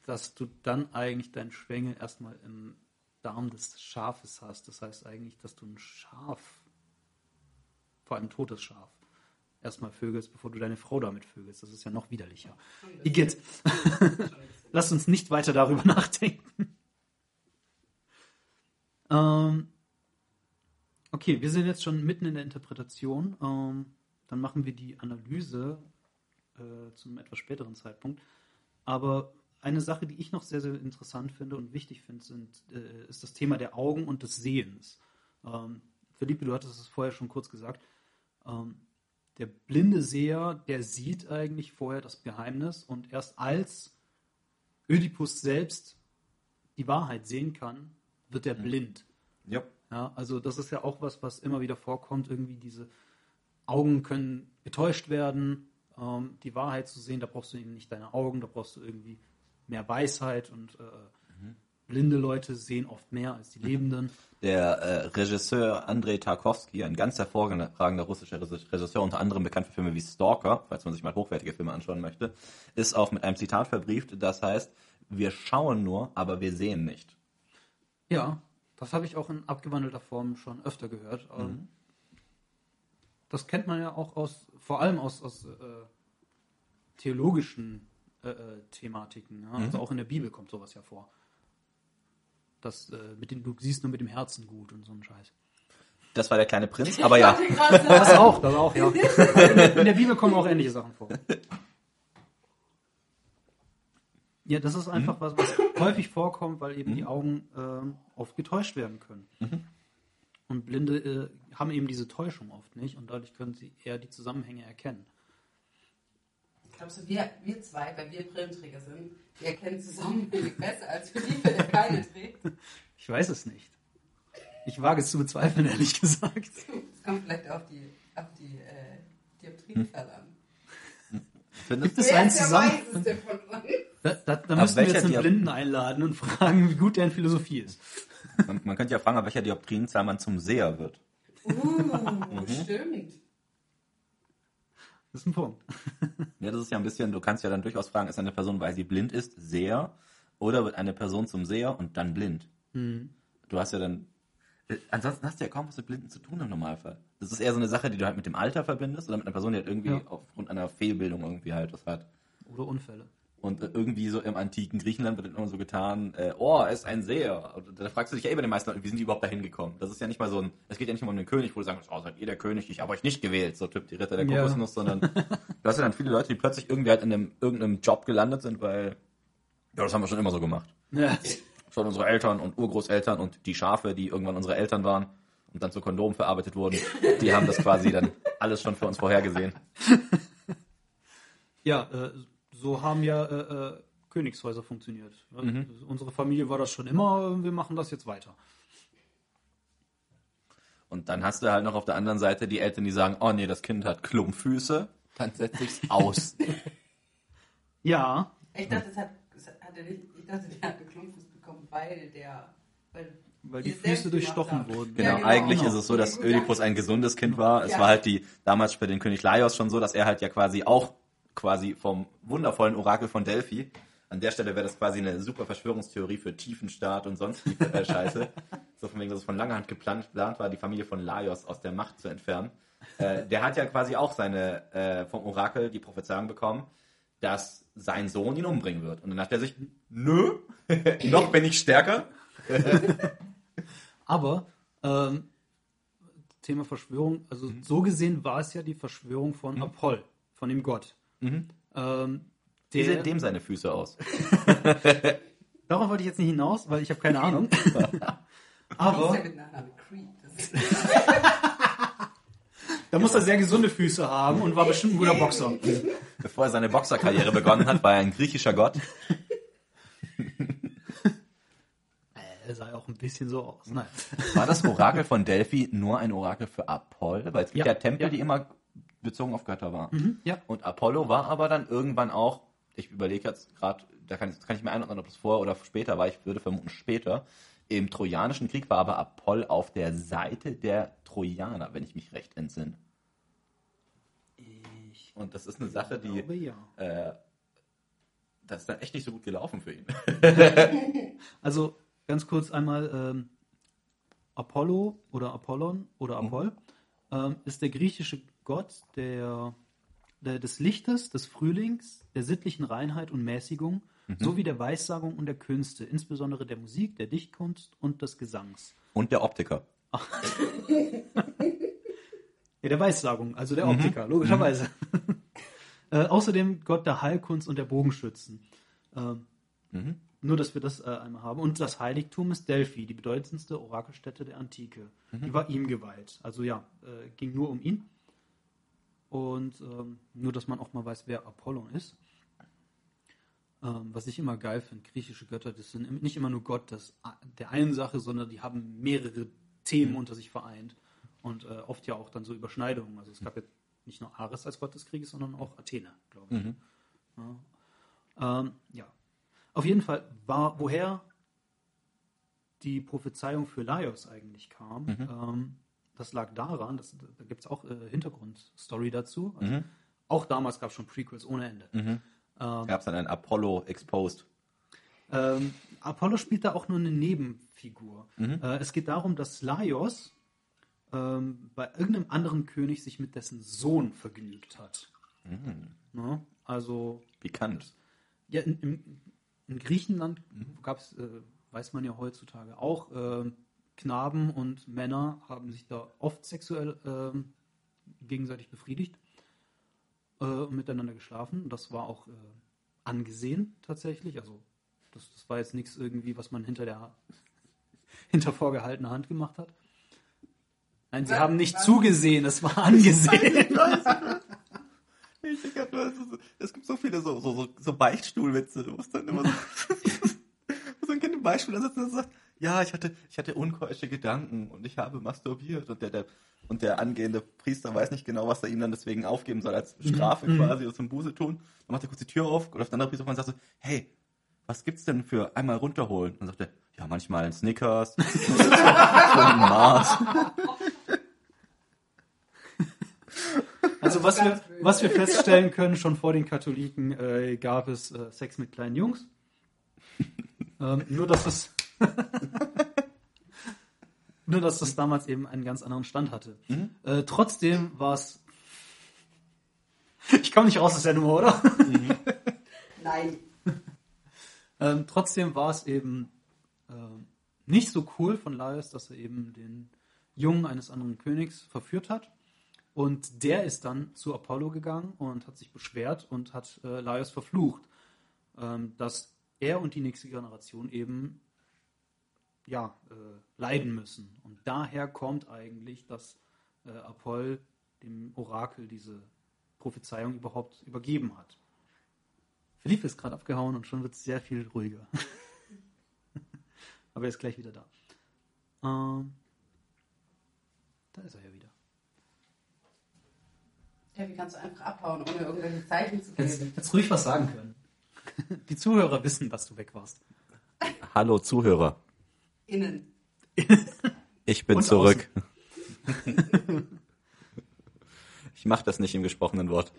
dass du dann eigentlich deinen Schwengel erstmal im Darm des Schafes hast. Das heißt eigentlich, dass du ein Schaf, vor allem ein totes Schaf, erstmal vögelst, bevor du deine Frau damit vögelst. Das ist ja noch widerlicher. Igitt. [LAUGHS] Lass uns nicht weiter darüber [LAUGHS] nachdenken. Ähm, okay, wir sind jetzt schon mitten in der Interpretation. Ähm, dann machen wir die Analyse äh, zum etwas späteren Zeitpunkt. Aber eine Sache, die ich noch sehr, sehr interessant finde und wichtig finde, sind, äh, ist das Thema der Augen und des Sehens. Ähm, Philippe, du hattest es vorher schon kurz gesagt. Ähm, der blinde Seher, der sieht eigentlich vorher das Geheimnis und erst als Ödipus selbst die Wahrheit sehen kann, wird er blind. Ja. Ja, also das ist ja auch was, was immer wieder vorkommt. Irgendwie diese Augen können getäuscht werden, ähm, die Wahrheit zu sehen. Da brauchst du eben nicht deine Augen, da brauchst du irgendwie mehr Weisheit und äh, blinde Leute sehen oft mehr als die Lebenden. [LAUGHS] Der äh, Regisseur Andrei Tarkovsky, ein ganz hervorragender russischer Regisseur, unter anderem bekannt für Filme wie Stalker, falls man sich mal hochwertige Filme anschauen möchte, ist auch mit einem Zitat verbrieft, das heißt, wir schauen nur, aber wir sehen nicht. Ja, das habe ich auch in abgewandelter Form schon öfter gehört. Ähm, Das kennt man ja auch aus, vor allem aus, aus äh, theologischen äh, äh, Thematiken. Ja? Also auch in der Bibel kommt sowas ja vor. Das, äh, mit dem, du siehst nur mit dem Herzen gut und so ein Scheiß. Das war der kleine Prinz, [LAUGHS] aber ja. Das auch, das auch, ja. [LAUGHS] In der Bibel kommen auch ähnliche Sachen vor. Ja, das ist einfach was, was [COUGHS] häufig vorkommt, weil eben die Augen ähm, oft getäuscht werden können. Und Blinde äh, haben eben diese Täuschung oft nicht und dadurch können sie eher die Zusammenhänge erkennen. Glaubst du, wir, wir zwei, weil wir Brillenträger sind, wir erkennen Zusammenhänge besser als Philippe, der keine trägt? [LAUGHS] Ich weiß es nicht. Ich wage es zu bezweifeln, ehrlich gesagt. [LAUGHS] Es kommt vielleicht auf die, auf die äh, Dioptrienzahl an. Findest Gibt es Wer einen ist der Zusammenhang? Weiseste von uns? Da, da, da wir jetzt einen Diop- Blinden einladen und [LAUGHS] fragen, wie gut der in Philosophie ist. Man, man könnte ja fragen, ab welcher Dioptrienzahl man zum Seher wird. Uh, stimmt. Das ist ein Punkt. [LAUGHS] Ja, das ist ja ein bisschen, du kannst ja dann durchaus fragen, ist eine Person, weil sie blind ist, Seher? Oder wird eine Person zum Seher und dann blind? Du hast ja dann. äh, Ansonsten hast du ja kaum was mit Blinden zu tun im Normalfall. Das ist eher so eine Sache, die du halt mit dem Alter verbindest oder mit einer Person, die halt irgendwie Ja. aufgrund einer Fehlbildung irgendwie halt das hat. Oder Unfälle. Und äh, irgendwie so im antiken Griechenland wird immer so getan, äh, oh, er ist ein Seher. Und da fragst du dich ja eh bei den meisten Leuten, wie sind die überhaupt da hingekommen? Das ist ja nicht mal so ein, es geht ja nicht mal um den König, wo du sagst, oh, seid ihr der König, ich habe euch nicht gewählt, so Typ die Ritter der Ja. Kokosnuss, sondern [LAUGHS] du hast ja dann viele Leute, die plötzlich irgendwie halt in einem, irgendeinem Job gelandet sind, weil, ja, das haben wir schon immer so gemacht. Ja. Schon unsere Eltern und Urgroßeltern und die Schafe, die irgendwann unsere Eltern waren und dann zu Kondomen verarbeitet wurden, die haben das quasi dann alles schon für uns vorhergesehen. [LAUGHS] Ja, äh, so haben ja äh, äh, Königshäuser funktioniert. Unsere Familie war das schon immer, wir machen das jetzt weiter. Und dann hast du halt noch auf der anderen Seite die Eltern, die sagen, oh nee, das Kind hat Klumpfüße, dann setze ich's aus. [LAUGHS] Ja, Ich dachte, es hat, es hat er nicht, ich dachte, der hat Klumpfuß bekommen, weil der, weil, weil die Füße durchstochen haben. wurden. Genau, Ja, genau. eigentlich Genau. ist es so, dass Ödipus ein gesundes Kind war. Es Ja. war halt die damals bei den König Laios schon so, dass er halt ja quasi auch quasi vom wundervollen Orakel von Delphi. An der Stelle wäre das quasi eine super Verschwörungstheorie für Tiefenstaat und sonst die äh, Scheiße. [LAUGHS] so von wegen, dass es von langer Hand geplant, geplant war, die Familie von Laios aus der Macht zu entfernen. Äh, der hat ja quasi auch seine äh, vom Orakel die Prophezeiung bekommen, dass sein Sohn ihn umbringen wird. Und dann dachte er sich, nö, [LAUGHS] noch bin ich stärker. [LAUGHS] Aber ähm, Thema Verschwörung, also Mhm. so gesehen war es ja die Verschwörung von Apoll, von dem Gott. Mhm. Ähm, Wie sehen dem seine Füße aus? [LAUGHS] darauf wollte ich jetzt nicht hinaus, weil ich habe keine Ahnung. [LAUGHS] Aber [LAUGHS] da muss er sehr gesunde Füße haben und war bestimmt ein guter Boxer. Bevor er seine Boxerkarriere begonnen hat, war er ein griechischer Gott. Er sah ja auch ein bisschen so aus. Nein. War das Orakel von Delphi nur ein Orakel für Apoll? Weil es gibt ja, Ja, Tempel, ja. die immer bezogen auf Götter waren. Mhm, ja. Und Apollo war aber dann irgendwann auch, ich überlege jetzt gerade, da kann, ich- kann ich mir einordnen, ob das vorher oder später war, ich würde vermuten später, Im Trojanischen Krieg war aber Apoll auf der Seite der Trojaner, wenn ich mich recht entsinne. Ich Und das ist eine Sache, die glaube ja. äh, das ist dann echt nicht so gut gelaufen für ihn. [LAUGHS] Also ganz kurz einmal ähm, Apollo oder Apollon oder Apoll ähm, ist der griechische Gott der, der, des Lichtes, des Frühlings, der sittlichen Reinheit und Mäßigung, sowie der Weissagung und der Künste, insbesondere der Musik, der Dichtkunst und des Gesangs. Und der Optiker. [LAUGHS] Ja, der Weissagung, also der Optiker, logischerweise. [LAUGHS] äh, außerdem Gott der Heilkunst und der Bogenschützen. Ähm, Nur, dass wir das äh, einmal haben. Und das Heiligtum ist Delphi, die bedeutendste Orakelstätte der Antike. Die war ihm geweiht. Also ja, äh, ging nur um ihn. Und ähm, nur, dass man auch mal weiß, wer Apollon ist. Ähm, was ich immer geil finde, griechische Götter, das sind nicht immer nur Gott das, der einen Sache, sondern die haben mehrere Themen unter sich vereint. Und äh, oft ja auch dann so Überschneidungen. Also es gab ja nicht nur Ares als Gott des Krieges, sondern auch Athene, glaube ich. Ja. Ähm, ja. Auf jeden Fall war, woher die Prophezeiung für Laios eigentlich kam, ähm, das lag daran, dass, da gibt es auch äh, Hintergrundstory dazu. Also Auch damals gab es schon Prequels ohne Ende. Gab es dann ein Apollo Exposed. Ähm, Apollo spielt da auch nur eine Nebenfigur. Äh, es geht darum, dass Laios ähm, bei irgendeinem anderen König sich mit dessen Sohn vergnügt hat. Ne? Also, Bekannt. ja, in, in Griechenland gab es, äh, weiß man ja heutzutage auch, ähm, Knaben und Männer haben sich da oft sexuell ähm, gegenseitig befriedigt äh, und miteinander geschlafen. Das war auch äh, angesehen tatsächlich. Also das, das war jetzt nichts irgendwie, was man hinter der [LAUGHS] hinter vorgehaltener Hand gemacht hat. Nein, sie Was? haben nicht Was? zugesehen, es war angesehen. [LAUGHS] Ich denke, halt nur, es gibt so viele so, so, so, Beichtstuhlwitze, wo es dann immer so, so ein Kind im Beichtstuhl sitzt und sagt, ja, ich hatte, ich hatte unkeusche Gedanken und ich habe masturbiert und der, der, und der angehende Priester weiß nicht genau, was er ihm dann deswegen aufgeben soll als Strafe quasi oder zum Buße tun. Dann macht er kurz die Tür auf und auf der andere Priester auf und sagt so, hey, was gibt's denn für einmal runterholen? Und dann sagt er, ja, manchmal ein Snickers, so ein Mars. Also was wir, was wir feststellen können, schon vor den Katholiken äh, gab es äh, Sex mit kleinen Jungs. ähm, nur dass das [LAUGHS] nur dass das damals eben einen ganz anderen Stand hatte. Äh, trotzdem war es [LAUGHS] ich komme nicht raus aus der Nummer, oder? [LAUGHS] Nein. Ähm, trotzdem war es eben ähm, nicht so cool von Laios, dass er eben den Jungen eines anderen Königs verführt hat. Und der ist dann zu Apollo gegangen und hat sich beschwert und hat äh, Laios verflucht, ähm, dass er und die nächste Generation eben ja, äh, leiden müssen. Und daher kommt eigentlich, dass äh, Apoll dem Orakel diese Prophezeiung überhaupt übergeben hat. Philippe ist gerade abgehauen und schon wird es sehr viel ruhiger. [LAUGHS] Aber er ist gleich wieder da. Ähm, da ist er ja wieder. Ja, wie kannst du einfach abhauen, ohne irgendwelche Zeichen zu Jetzt, geben? jetzt ruhig was sagen können. [LAUGHS] Die Zuhörer wissen, dass du weg warst. Hallo Zuhörer, Innen. ich bin Und zurück. ich mache das nicht im gesprochenen Wort,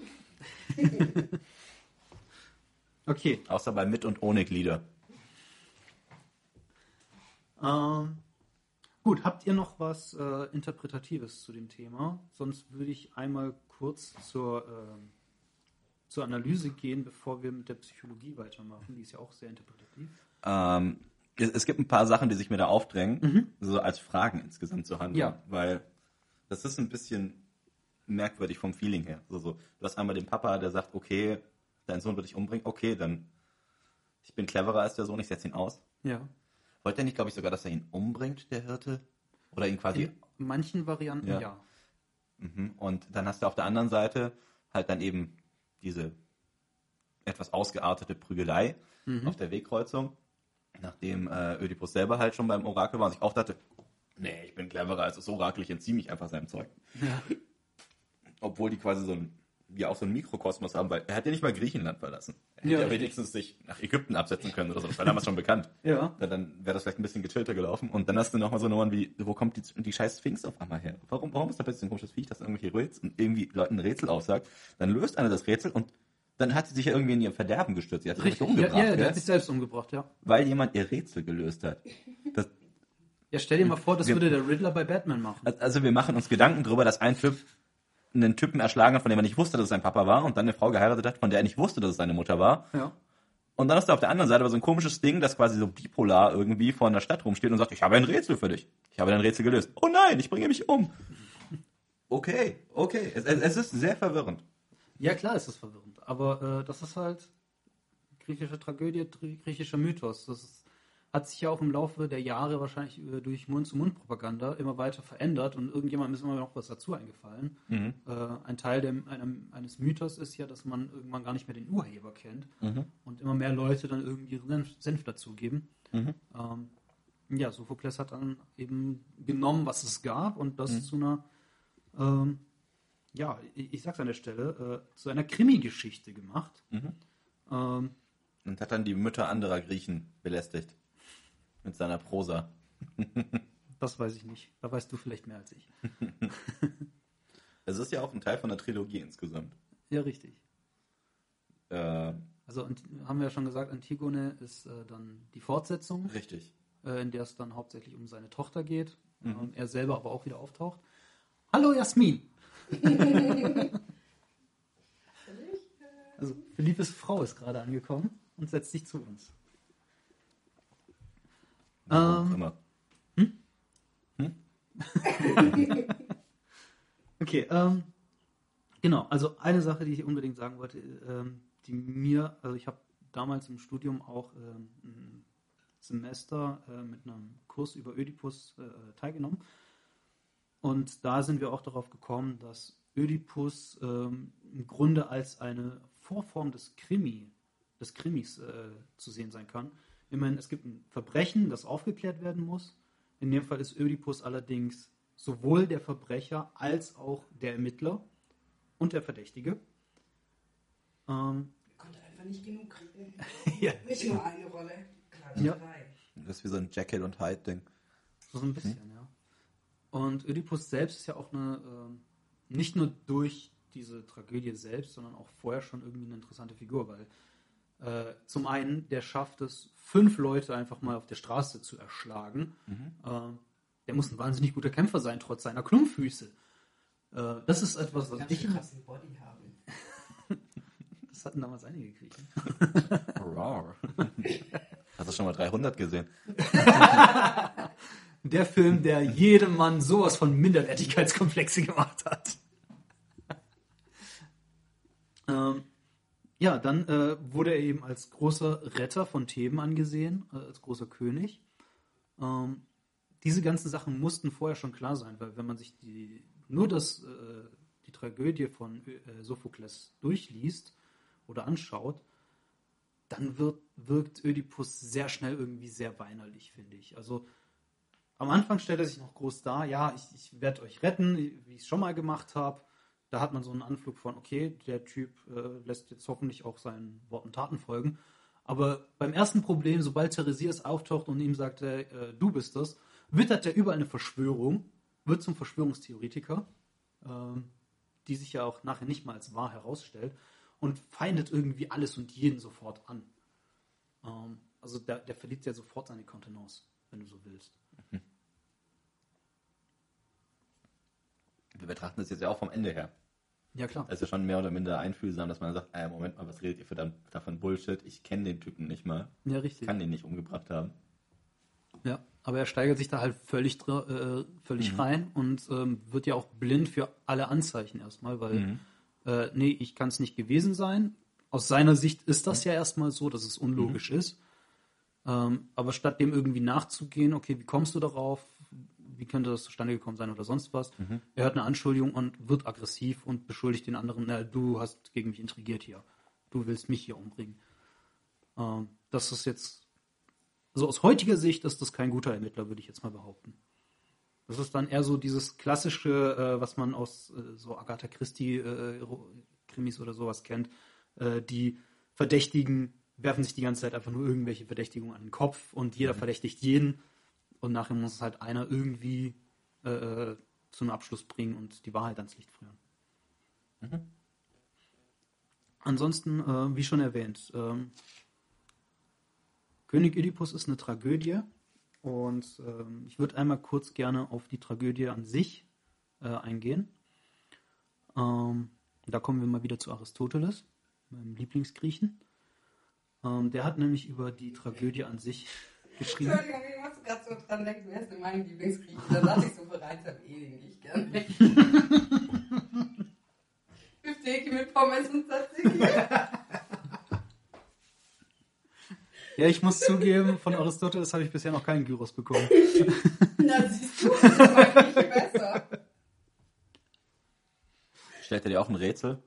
Okay. außer bei mit und ohne Glieder. Ähm, gut, habt ihr noch was äh, Interpretatives zu dem Thema? Sonst würde ich einmal kurz zur, ähm, zur Analyse gehen, bevor wir mit der Psychologie weitermachen. Die ist ja auch sehr interpretativ. Ähm, es, gibt ein paar Sachen, die sich mir da aufdrängen, so als Fragen insgesamt zu handeln, Ja. weil das ist ein bisschen merkwürdig vom Feeling her. So, so. Du hast einmal den Papa, der sagt, okay, dein Sohn wird dich umbringen, okay, dann ich bin cleverer als der Sohn, ich setze ihn aus. Ja. Wollte er nicht, glaube ich, sogar, dass er ihn umbringt, der Hirte? Oder ihn quasi In manchen Varianten Ja. ja. Mhm. Und dann hast du auf der anderen Seite halt dann eben diese etwas ausgeartete Prügelei auf der Wegkreuzung, nachdem äh, Ödipus selber halt schon beim Orakel war und sich auch dachte, nee, ich bin cleverer als das Orakel, ich entziehe mich einfach seinem Zeug. Ja. Obwohl die quasi so ein ja auch so einen Mikrokosmos haben, weil er hat ja nicht mal Griechenland verlassen. Er hätte Ja, ja, wenigstens sich nach Ägypten absetzen können oder so. Das war damals schon bekannt. [LAUGHS] Ja. Dann, dann wäre das vielleicht ein bisschen gechillter gelaufen. Und dann hast du nochmal so Nummern wie, wo kommt die, die scheiß Sphinx auf einmal her? Warum, warum ist da plötzlich ein komisches Viech, das irgendwelche Rätsel, irgendwie Leuten ein Rätsel aufsagt? Dann löst einer das Rätsel und dann hat sie sich ja irgendwie in ihr Verderben gestürzt. Sie hat sich. Ja, umgebracht, ja, der gell? hat sich selbst umgebracht, ja. weil jemand ihr Rätsel gelöst hat. Das, [LAUGHS] Ja, stell dir mal vor, das Wir- würde der Riddler bei Batman machen. also wir machen uns Gedanken darüber, dass ein Typ einen Typen erschlagen hat, von dem er nicht wusste, dass es sein Papa war, und dann eine Frau geheiratet hat, von der er nicht wusste, dass es seine Mutter war. Ja. Und dann hast du auf der anderen Seite aber so ein komisches Ding, das quasi so bipolar irgendwie vor einer Stadt rumsteht und sagt, ich habe ein Rätsel für dich. Ich habe dein Rätsel gelöst. Oh nein, ich bringe mich um. Okay, okay. Es, es ist sehr verwirrend. Ja, klar ist das verwirrend. Aber äh, das ist halt griechische Tragödie, griechischer Mythos. Das ist, hat sich ja auch im Laufe der Jahre wahrscheinlich äh, durch Mund-zu-Mund-Propaganda immer weiter verändert und irgendjemandem ist immer noch was dazu eingefallen. Äh, ein Teil der, einem, eines Mythos ist ja, dass man irgendwann gar nicht mehr den Urheber kennt und immer mehr Leute dann irgendwie ihren Senf, dazugeben. Ähm, ja, Sophokles hat dann eben genommen, was es gab und das zu einer ähm, ja, ich, ich sag's an der Stelle, äh, zu einer Krimi-Geschichte gemacht. Ähm, Und hat dann die Mütter anderer Griechen belästigt. Mit seiner Prosa. [LAUGHS] das weiß ich nicht. Da weißt du vielleicht mehr als ich. [LAUGHS] Es ist ja auch ein Teil von der Trilogie insgesamt. Ja, richtig. Äh, Also haben wir ja schon gesagt, Antigone ist äh, dann die Fortsetzung, richtig. äh, in der es dann hauptsächlich um seine Tochter geht. Ähm, er selber aber auch wieder auftaucht. Hallo Jasmin! [LAUGHS] also Philippes Frau ist gerade angekommen und setzt sich zu uns. Warum Ähm, immer. [LAUGHS] Okay, ähm, genau. Also eine Sache, die ich unbedingt sagen wollte, ähm, die mir, also ich habe damals im Studium auch ähm, ein Semester äh, mit einem Kurs über Ödipus äh, teilgenommen. Und da sind wir auch darauf gekommen, dass Ödipus ähm, im Grunde als eine Vorform des Krimi, des Krimis äh, zu sehen sein kann. Immerhin, es gibt ein Verbrechen, das aufgeklärt werden muss. In dem Fall ist Ödipus allerdings sowohl der Verbrecher als auch der Ermittler und der Verdächtige. Ähm, Konnte einfach nicht genug kriegen. [LAUGHS] ja, Nicht nur eine Rolle, gleich Ja. drei. Das ist wie so ein Jekyll und Hyde-Ding. so ein bisschen, ja. Und Ödipus selbst ist ja auch eine, ähm, nicht nur durch diese Tragödie selbst, sondern auch vorher schon irgendwie eine interessante Figur, weil äh, zum einen, der schafft es, fünf Leute einfach mal auf der Straße zu erschlagen. Ähm, der muss ein wahnsinnig guter Kämpfer sein, trotz seiner Klumpfüße. Äh, das ist etwas, was ich schön krassen Body haben. [LAUGHS] Das hatten damals einige Griechen. Rar. [LAUGHS] Hast du schon mal 300 gesehen? [LAUGHS] Der Film, der jedem Mann sowas von Minderwertigkeitskomplexe gemacht hat. [LAUGHS] ähm, ja, dann äh, wurde er eben als großer Retter von Theben angesehen, äh, als großer König. Ähm, diese ganzen Sachen mussten vorher schon klar sein, weil wenn man sich die, nur das, äh, die Tragödie von äh, Sophokles durchliest oder anschaut, dann wird, wirkt Ödipus sehr schnell irgendwie sehr weinerlich, finde ich. Also am Anfang stellt er sich noch groß dar, ja, ich, ich werde euch retten, wie ich es schon mal gemacht habe. Da hat man so einen Anflug von, okay, der Typ äh, lässt jetzt hoffentlich auch seinen Worten Taten folgen. Aber beim ersten Problem, sobald Theresias auftaucht und ihm sagt, äh, du bist das, wittert er überall eine Verschwörung, wird zum Verschwörungstheoretiker, ähm, die sich ja auch nachher nicht mal als wahr herausstellt und feindet irgendwie alles und jeden sofort an. Ähm, also der, der verliert ja sofort seine Kontenance, wenn du so willst. Wir betrachten das jetzt ja auch vom Ende her. Ja, klar. Es ist ja schon mehr oder minder einfühlsam, dass man sagt, äh, Moment mal, was redet ihr verdammt davon Bullshit? Ich kenne den Typen nicht mal. Ja, richtig. Kann den nicht umgebracht haben. Ja, aber er steigert sich da halt völlig, äh, völlig rein und ähm, wird ja auch blind für alle Anzeichen erstmal, weil, äh, nee, ich kann es nicht gewesen sein. Aus seiner Sicht ist das ja erstmal so, dass es unlogisch ist. Ähm, aber statt dem irgendwie nachzugehen, okay, wie kommst du darauf? Wie könnte das zustande gekommen sein oder sonst was? Er hört eine Anschuldigung und wird aggressiv und beschuldigt den anderen, na, du hast gegen mich intrigiert hier. Du willst mich hier umbringen. Ähm, das ist jetzt also aus heutiger Sicht ist das kein guter Ermittler, würde ich jetzt mal behaupten. Das ist dann eher so dieses klassische, äh, was man aus äh, so Agatha Christie äh, oder sowas kennt, äh, die Verdächtigen werfen sich die ganze Zeit einfach nur irgendwelche Verdächtigungen an den Kopf und jeder verdächtigt jeden und nachher muss es halt einer irgendwie äh, äh, zu einem Abschluss bringen und die Wahrheit ans Licht führen. Ansonsten, äh, wie schon erwähnt, ähm, König Oedipus ist eine Tragödie und ähm, ich würde einmal kurz gerne auf die Tragödie an sich äh, eingehen. Ähm, da kommen wir mal wieder zu Aristoteles, meinem Lieblingsgriechen. Ähm, der hat nämlich über die Tragödie an sich [LAUGHS] geschrieben. Gerade so dran denken, wer ist denn mein Lieblingsgrieche? Da saß ich so bereit, habe eh den nicht gerne. Beefsteak mit Pommes und Tzatziki. Ja, ich muss zugeben, von Aristoteles habe ich bisher noch keinen Gyros bekommen. [LAUGHS] Na, siehst du, das ist mein Grieche besser. Stellt er dir auch ein Rätsel,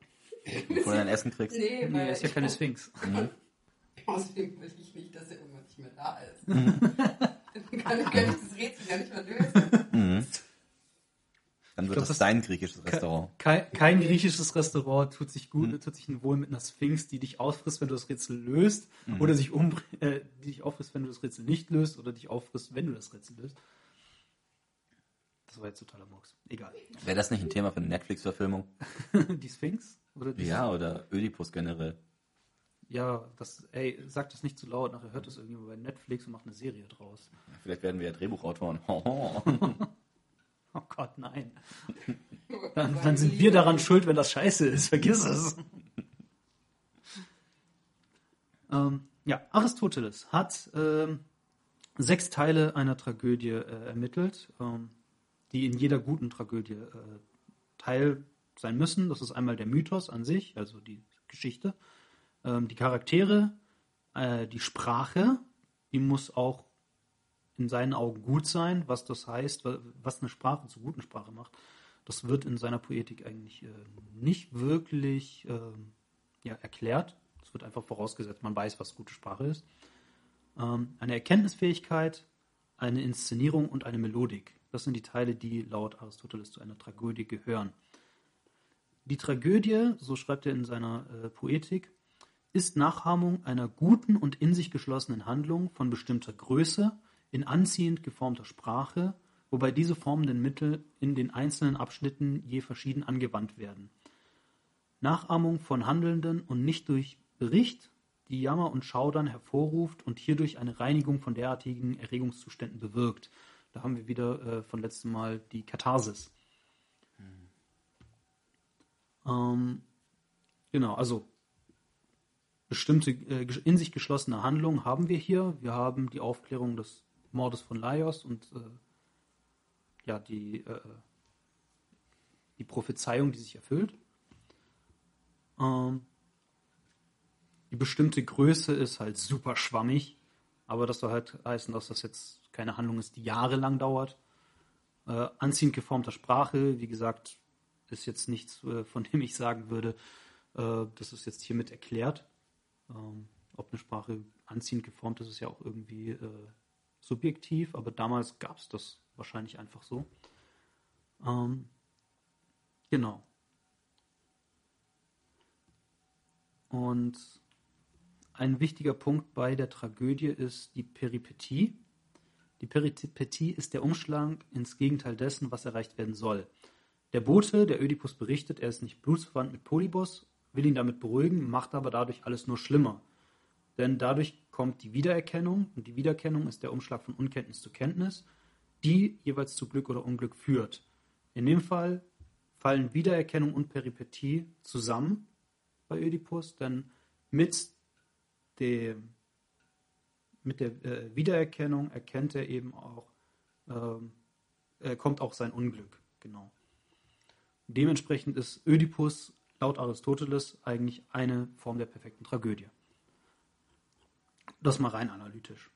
bevor du dein Essen kriegst? Nee, Nee, weil er ist ja keine Sphinx. Außerdem will ich nicht, dass er irgendwann nicht mehr da ist. Dann [LAUGHS] kann ich, kann ich das Rätsel ja nicht mehr lösen. Dann wird glaub, das, dein griechisches Restaurant. Kein, kein griechisches Restaurant tut sich gut, tut sich wohl mit einer Sphinx, die dich auffrisst, wenn du das Rätsel löst, oder sich um, äh, die dich auffrisst, wenn du das Rätsel nicht löst, oder dich auffrisst, wenn du das Rätsel löst. Das war jetzt totaler Murks. Egal. Wäre das nicht ein Thema für eine Netflix-Verfilmung? [LAUGHS] die Sphinx? Oder die Ja, oder Ödipus generell. Ja, das, ey, sag das nicht zu laut, nachher hört das irgendjemand bei Netflix und macht eine Serie draus. Vielleicht werden wir ja Drehbuchautoren. [LAUGHS] Oh Gott, nein. [LAUGHS] Dann, dann sind wir daran schuld, wenn das scheiße ist. Vergiss es. [LAUGHS] ähm, ja, Aristoteles hat ähm, sechs Teile einer Tragödie äh, ermittelt, ähm, die in jeder guten Tragödie äh, Teil sein müssen. Das ist einmal der Mythos an sich, also die Geschichte, ähm, die Charaktere, äh, die Sprache, die muss auch in seinen Augen gut sein, was das heißt, wa- was eine Sprache zur guten Sprache macht. Das wird in seiner Poetik eigentlich äh, nicht wirklich ähm, ja, erklärt. Es wird einfach vorausgesetzt, man weiß, was gute Sprache ist. Ähm, eine Erkenntnisfähigkeit, eine Inszenierung und eine Melodik. Das sind die Teile, die laut Aristoteles zu einer Tragödie gehören. Die Tragödie, so schreibt er in seiner äh, Poetik, ist Nachahmung einer guten und in sich geschlossenen Handlung von bestimmter Größe in anziehend geformter Sprache, wobei diese formenden Mittel in den einzelnen Abschnitten je verschieden angewandt werden. Nachahmung von Handelnden und nicht durch Bericht, die Jammer und Schaudern hervorruft und hierdurch eine Reinigung von derartigen Erregungszuständen bewirkt. Da haben wir wieder äh, von letztem Mal die Katharsis. Ähm, genau, also bestimmte äh, in sich geschlossene Handlungen haben wir hier. Wir haben die Aufklärung des Mordes von Laios und äh, ja, die, äh, die Prophezeiung, die sich erfüllt. Ähm, die bestimmte Größe ist halt super schwammig, aber das soll halt heißen, dass das jetzt keine Handlung ist, die jahrelang dauert. Äh, anziehend geformter Sprache, wie gesagt, ist jetzt nichts, äh, von dem ich sagen würde, äh, das ist jetzt hiermit erklärt. Ähm, ob eine Sprache anziehend geformt ist, ist ja auch irgendwie äh, subjektiv, aber damals gab es das wahrscheinlich einfach so. Ähm, genau. Und ein wichtiger Punkt bei der Tragödie ist die Peripetie. Die Peripetie ist der Umschlag ins Gegenteil dessen, was erreicht werden soll. Der Bote, der Ödipus berichtet, er ist nicht blutsverwandt mit Polybos, will ihn damit beruhigen, macht aber dadurch alles nur schlimmer. Denn dadurch kommt die Wiedererkennung und die Wiedererkennung ist der Umschlag von Unkenntnis zu Kenntnis, die jeweils zu Glück oder Unglück führt. In dem Fall fallen Wiedererkennung und Peripetie zusammen bei Ödipus, denn mit dem mit der äh, Wiedererkennung erkennt er eben auch, äh, kommt auch sein Unglück, genau. Dementsprechend ist Ödipus laut Aristoteles eigentlich eine Form der perfekten Tragödie. Das mal rein analytisch.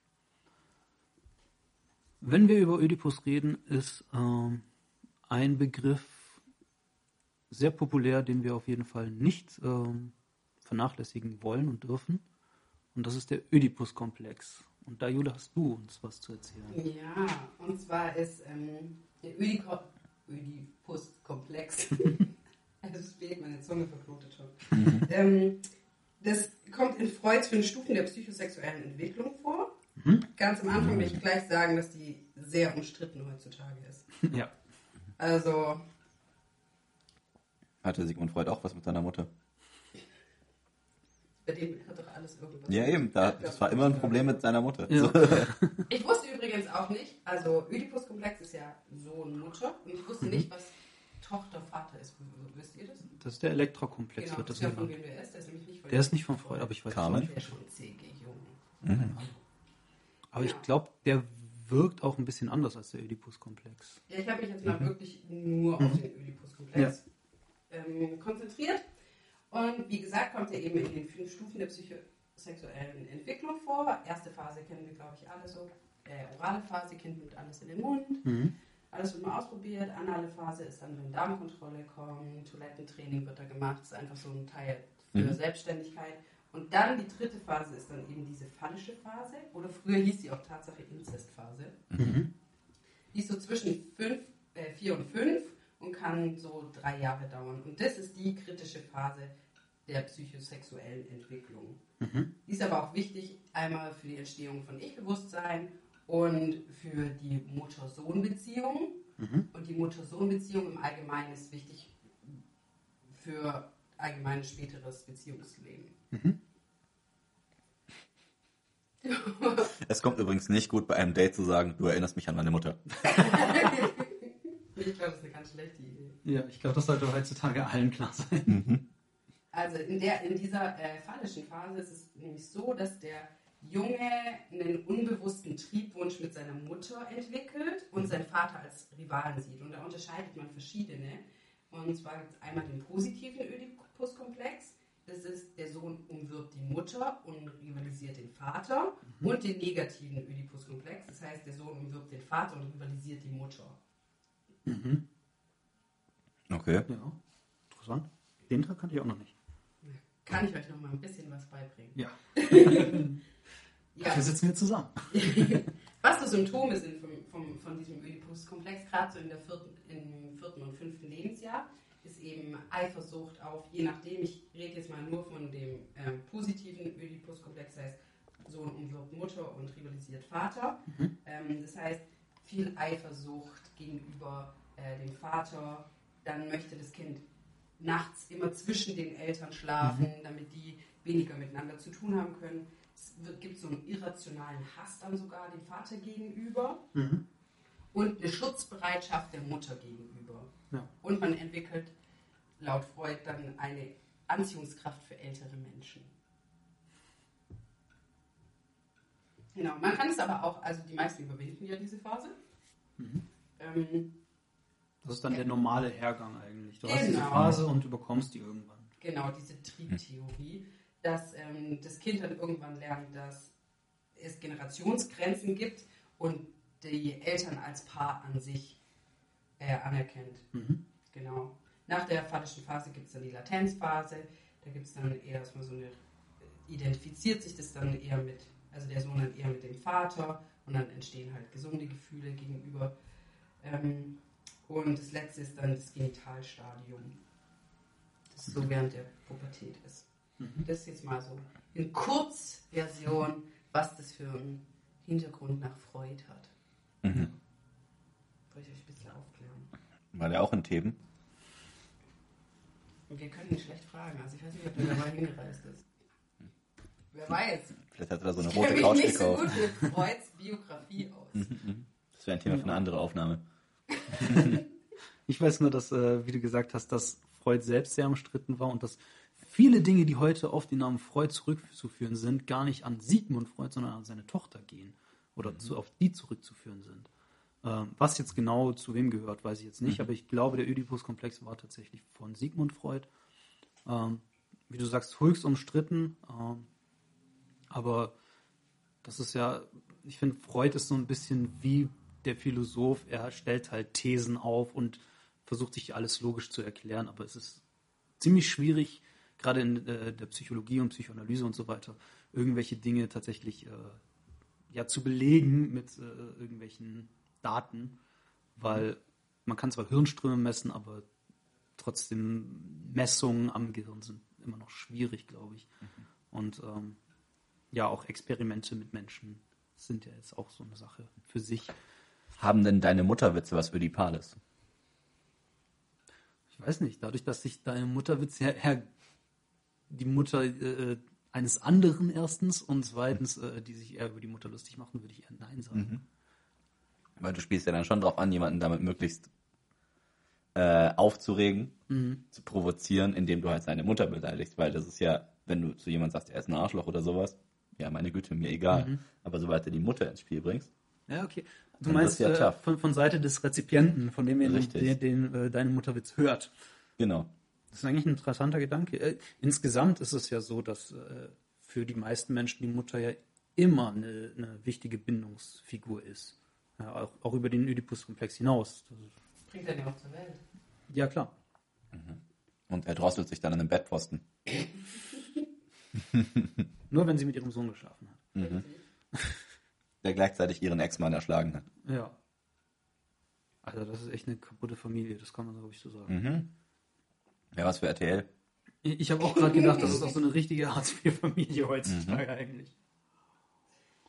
Wenn wir über Ödipus reden, ist ähm, ein Begriff sehr populär, den wir auf jeden Fall nicht ähm, vernachlässigen wollen und dürfen. Und das ist der Ödipus-Komplex. Und da, Jule, hast du uns was zu erzählen. Ja, und zwar ist ähm, der Ödipus-Komplex [LAUGHS] Also es fehlt, meine Zunge verblutet schon. ähm, das kommt in Freuds fünf Stufen der psychosexuellen Entwicklung vor. Ganz am Anfang will ich gleich sagen, dass die sehr umstritten heutzutage ist. Ja. Also, Hatte Sigmund Freud auch was mit seiner Mutter? bei dem hat doch alles irgendwas. Ja, eben. Da, das war immer ein Problem mit seiner Mutter. Ja. So. Ich wusste übrigens auch nicht, also Oedipus-Komplex ist ja Sohn, Mutter. Und ich wusste nicht, was Tochter, Vater ist. Wisst ihr das? Das ist der Elektrokomplex, Genau, wird das ja von wem der ist. Der ist nämlich nicht von Der ist nicht von Freud, aber ich weiß Carmen? nicht. Der ist schon CG jung. Aber ich glaube, der wirkt auch ein bisschen anders als der Oedipus-Komplex. Ja, ich habe mich jetzt mal wirklich nur auf den Oedipus-Komplex ähm, konzentriert. Und wie gesagt, kommt er eben in den fünf Stufen der psychosexuellen Entwicklung vor. Erste Phase kennen wir, glaube ich, alle so. Äh, orale Phase, Kind nimmt alles in den Mund. Mhm. Alles wird mal ausprobiert. Anale Phase ist dann, wenn Darmkontrolle kommt. Toilettentraining wird da gemacht. Das ist einfach so ein Teil für Mhm. Selbstständigkeit. Und dann die dritte Phase ist dann eben diese phallische Phase. Oder früher hieß sie auch Tatsache Inzestphase. Mhm. Die ist so zwischen fünf, äh, vier und fünf und kann so drei Jahre dauern. Und das ist die kritische Phase der psychosexuellen Entwicklung. Mhm. Die ist aber auch wichtig, einmal für die Entstehung von Ich-Bewusstsein und für die Mutter-Sohn-Beziehung. Mhm. Und die Mutter-Sohn-Beziehung im Allgemeinen ist wichtig für allgemein späteres Beziehungsleben. Mhm. [LAUGHS] Es kommt übrigens nicht gut, bei einem Date zu sagen, du erinnerst mich an meine Mutter. Ich glaube, das ist eine ganz schlechte Idee. Ja, ich glaube, das sollte heutzutage allen klar sein. Also in, der, in dieser äh, phallischen Phase ist es nämlich so, dass der Junge einen unbewussten Triebwunsch mit seiner Mutter entwickelt und seinen Vater als Rivalen sieht. Und da unterscheidet man verschiedene. Und zwar gibt es einmal den positiven Oedipus-Komplex. Das ist, der Sohn umwirbt die Mutter und rivalisiert den Vater. Und den negativen Oedipus-Komplex. Das heißt, der Sohn umwirbt den Vater und rivalisiert die Mutter. Mhm. Okay. Ja, interessant. Den Tag kannte ich auch noch nicht. Kann ich euch noch mal ein bisschen was beibringen? Ja, [LAUGHS] Ja. dafür sitzen wir zusammen. [LAUGHS] Was so Symptome sind vom, vom, von diesem Oedipus-Komplex, gerade so in der vierten, im vierten und fünften Lebensjahr, ist eben Eifersucht auf, je nachdem, ich rede jetzt mal nur von dem ähm, positiven Oedipus-Komplex, das heißt, Sohn umwirbt Mutter und rivalisiert Vater. Ähm, das heißt, viel Eifersucht gegenüber äh, dem Vater. Dann möchte das Kind nachts immer zwischen den Eltern schlafen, damit die weniger miteinander zu tun haben können. Es gibt so einen irrationalen Hass dann sogar dem Vater gegenüber Mhm. und eine Schutzbereitschaft der Mutter gegenüber. Ja. Und man entwickelt laut Freud dann eine Anziehungskraft für ältere Menschen. Genau, man kann es aber auch, also die meisten überwinden ja diese Phase. Ähm, Das ist dann der normale Hergang eigentlich. Du hast diese Genau. Phase und du bekommst die irgendwann. genau, diese Triebtheorie, dass ähm, das Kind dann irgendwann lernt, dass es Generationsgrenzen gibt und die Eltern als Paar an sich äh, anerkennt. Mhm. Genau. Nach der phallischen Phase gibt es dann die Latenzphase. Da gibt es dann eher erstmal so eine, identifiziert sich das dann eher mit, also der Sohn dann eher mit dem Vater und dann entstehen halt gesunde Gefühle gegenüber. Ähm, und das letzte ist dann das Genitalstadium. Das so während der Pubertät ist. Mhm. Das ist jetzt mal so in Kurzversion, was das für einen Hintergrund nach Freud hat. Mhm. Wollte ich euch ein bisschen aufklären. War der auch in Theben? Und wir können ihn schlecht fragen. Also ich weiß nicht, ob der dabei hingereist ist. Wer weiß. Vielleicht hat er da so eine ich rote kenne Couch mich nicht so gekauft. gut mit Freuds Biografie aus. Das wäre ein Thema für eine andere Aufnahme. [LAUGHS] Ich weiß nur, dass, äh, wie du gesagt hast, dass Freud selbst sehr umstritten war und dass viele Dinge, die heute auf den Namen Freud zurückzuführen sind, gar nicht an Sigmund Freud, sondern an seine Tochter gehen oder zu, auf die zurückzuführen sind. Ähm, was jetzt genau zu wem gehört, weiß ich jetzt nicht, aber ich glaube, der Oedipus-Komplex war tatsächlich von Sigmund Freud. Ähm, wie du sagst, höchst umstritten, ähm, aber das ist ja, ich finde, Freud ist so ein bisschen wie der Philosoph, er stellt halt Thesen auf und versucht sich alles logisch zu erklären, aber es ist ziemlich schwierig, gerade in äh, der Psychologie und Psychoanalyse und so weiter, irgendwelche Dinge tatsächlich äh, ja, zu belegen mit äh, irgendwelchen Daten, weil man kann zwar Hirnströme messen, aber trotzdem Messungen am Gehirn sind immer noch schwierig, glaube ich. Und ähm, ja, auch Experimente mit Menschen sind ja jetzt auch so eine Sache für sich. Haben denn deine Mutterwitze was Ödipales? Ich weiß nicht, dadurch, dass sich deine Mutterwitz ja eher die Mutter äh, eines anderen erstens und zweitens, äh, die sich eher über die Mutter lustig machen, würde ich eher Nein sagen. Weil du spielst ja dann schon drauf an, jemanden damit möglichst äh, aufzuregen, zu provozieren, indem du halt seine Mutter beleidigst. Weil das ist ja, wenn du zu jemandem sagst, er ist ein Arschloch oder sowas, ja, meine Güte, mir egal. Aber sobald du die Mutter ins Spiel bringst, Ja, okay. Du meinst ja äh, von, von Seite des Rezipienten, von dem den, Richtig. den, den äh, deine Mutterwitz hört. genau. Das ist eigentlich ein interessanter Gedanke. Äh, insgesamt ist es ja so, dass äh, für die meisten Menschen die Mutter ja immer eine, eine wichtige Bindungsfigur ist. Ja, auch, auch über den Oedipus-Komplex hinaus. Bringt er ja auch zur Welt. ja, klar. Und er drosselt sich dann an den Bettpfosten. [LAUGHS] Nur wenn sie mit ihrem Sohn geschlafen hat. Mhm. Der gleichzeitig ihren Ex-Mann erschlagen hat. Ja. Also das ist echt eine kaputte Familie, das kann man glaube ich so sagen. Mhm. Ja, was für RTL. Ich, ich habe auch gerade gedacht, das ist auch so eine richtige Hartz-IV-Familie heutzutage eigentlich.